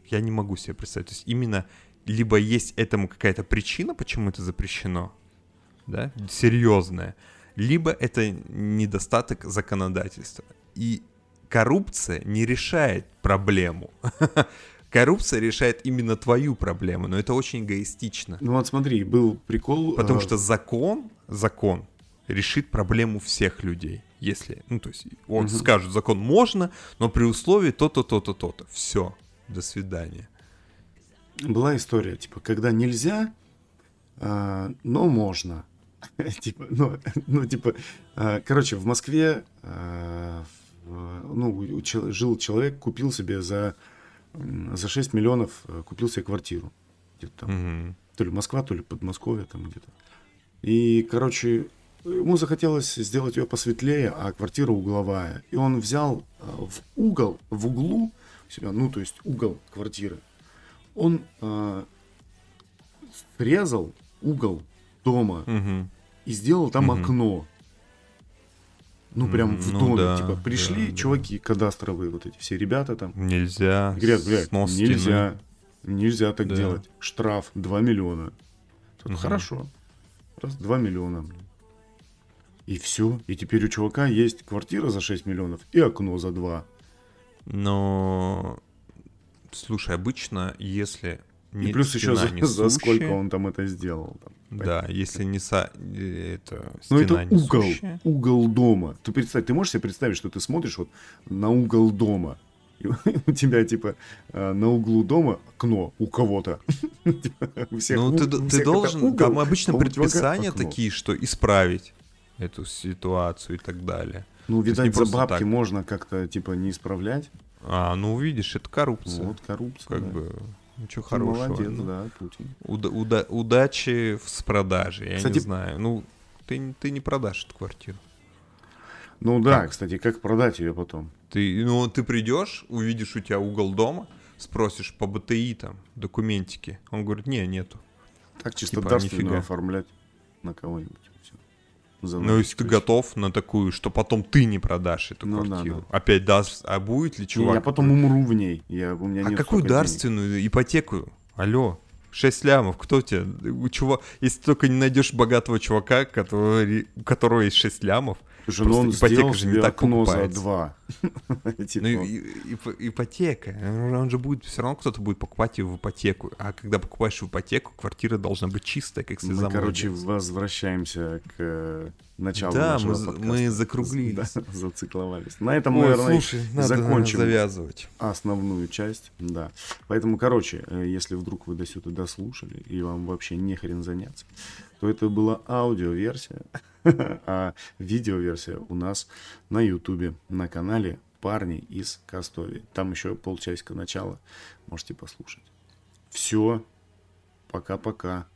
я не могу себе представить. То есть именно либо есть этому какая-то причина, почему это запрещено, да, серьезная, либо это недостаток законодательства. И коррупция не решает проблему. Коррупция решает именно твою проблему, но это очень эгоистично. Ну вот смотри, был прикол... Потому э, что закон, закон решит проблему всех людей. Если, ну, то есть, он угу. скажет, закон можно, но при условии то-то, то-то, то-то. Все, до свидания. Была история, типа, когда нельзя, э, но можно. типа, ну, ну, типа, э, короче, в Москве, э, ну, жил человек, купил себе за, за 6 миллионов, э, купил себе квартиру. Где-то там. Угу. То ли Москва, то ли Подмосковье там где-то. И, короче, Ему захотелось сделать ее посветлее, а квартира угловая. И он взял в угол, в углу себя, ну, то есть угол квартиры, он э, срезал угол дома угу. И сделал там угу. окно. Ну, прям в ну, доме. Да, типа, пришли да, чуваки да. кадастровые, вот эти все ребята там. Нельзя. Говорят, блядь, нельзя. Нельзя так да. делать. Штраф 2 миллиона. Тут угу. Хорошо. Раз, 2 миллиона. И все. И теперь у чувака есть квартира за 6 миллионов и окно за 2. Но, слушай, обычно, если и плюс еще за, за сколько он там это сделал. Там, да, если не са... это Ну это угол, угол дома. Ты представь, ты можешь себе представить, что ты смотришь вот на угол дома, и у тебя типа э, на углу дома окно у кого-то. Типа, ну ты, ты должен, там обычно предписания такие, что исправить эту ситуацию и так далее. Ну, видать, за бабки так. можно как-то, типа, не исправлять. А, ну, видишь, это коррупция. Вот, коррупция, Как да. бы, ничего Ты хорошего. Молодец, ну, да, Путин. Уда- уда- удачи с продажей, я кстати, не знаю. Ну, ты, ты не продашь эту квартиру. Ну да, как? кстати, как продать ее потом? Ты, ну, ты придешь, увидишь у тебя угол дома, спросишь по БТИ там документики. Он говорит, не, нету. Так чисто типа, дарственную оформлять на кого-нибудь за Ну, если ты готов на такую, что потом ты не продашь эту ну, квартиру. Да, да. Опять даст, а будет ли чувак? Не, я потом умру в ней. Я, у меня а какую дарственную денег. ипотеку? Алло, 6 лямов, кто тебе? Чувак, если ты только не найдешь богатого чувака, который, у которого есть 6 лямов, Слушай, ну он ипотека же не так окно за два. Типа. Ну, ипотека. Он же будет, все равно кто-то будет покупать ее в ипотеку. А когда покупаешь в ипотеку, квартира должна быть чистая, как слеза Мы, короче, возвращаемся к э, началу да, мы, мы закруглились. Да, зацикловались. На этом, Ой, наверное, слушай, закончим завязывать. основную часть. Да. Поэтому, короче, э, если вдруг вы до сюда дослушали, и вам вообще не хрен заняться, то это была аудиоверсия, а видеоверсия у нас на ютубе, на канале «Парни из Костови. Там еще полчасика начала, можете послушать. Все, пока-пока.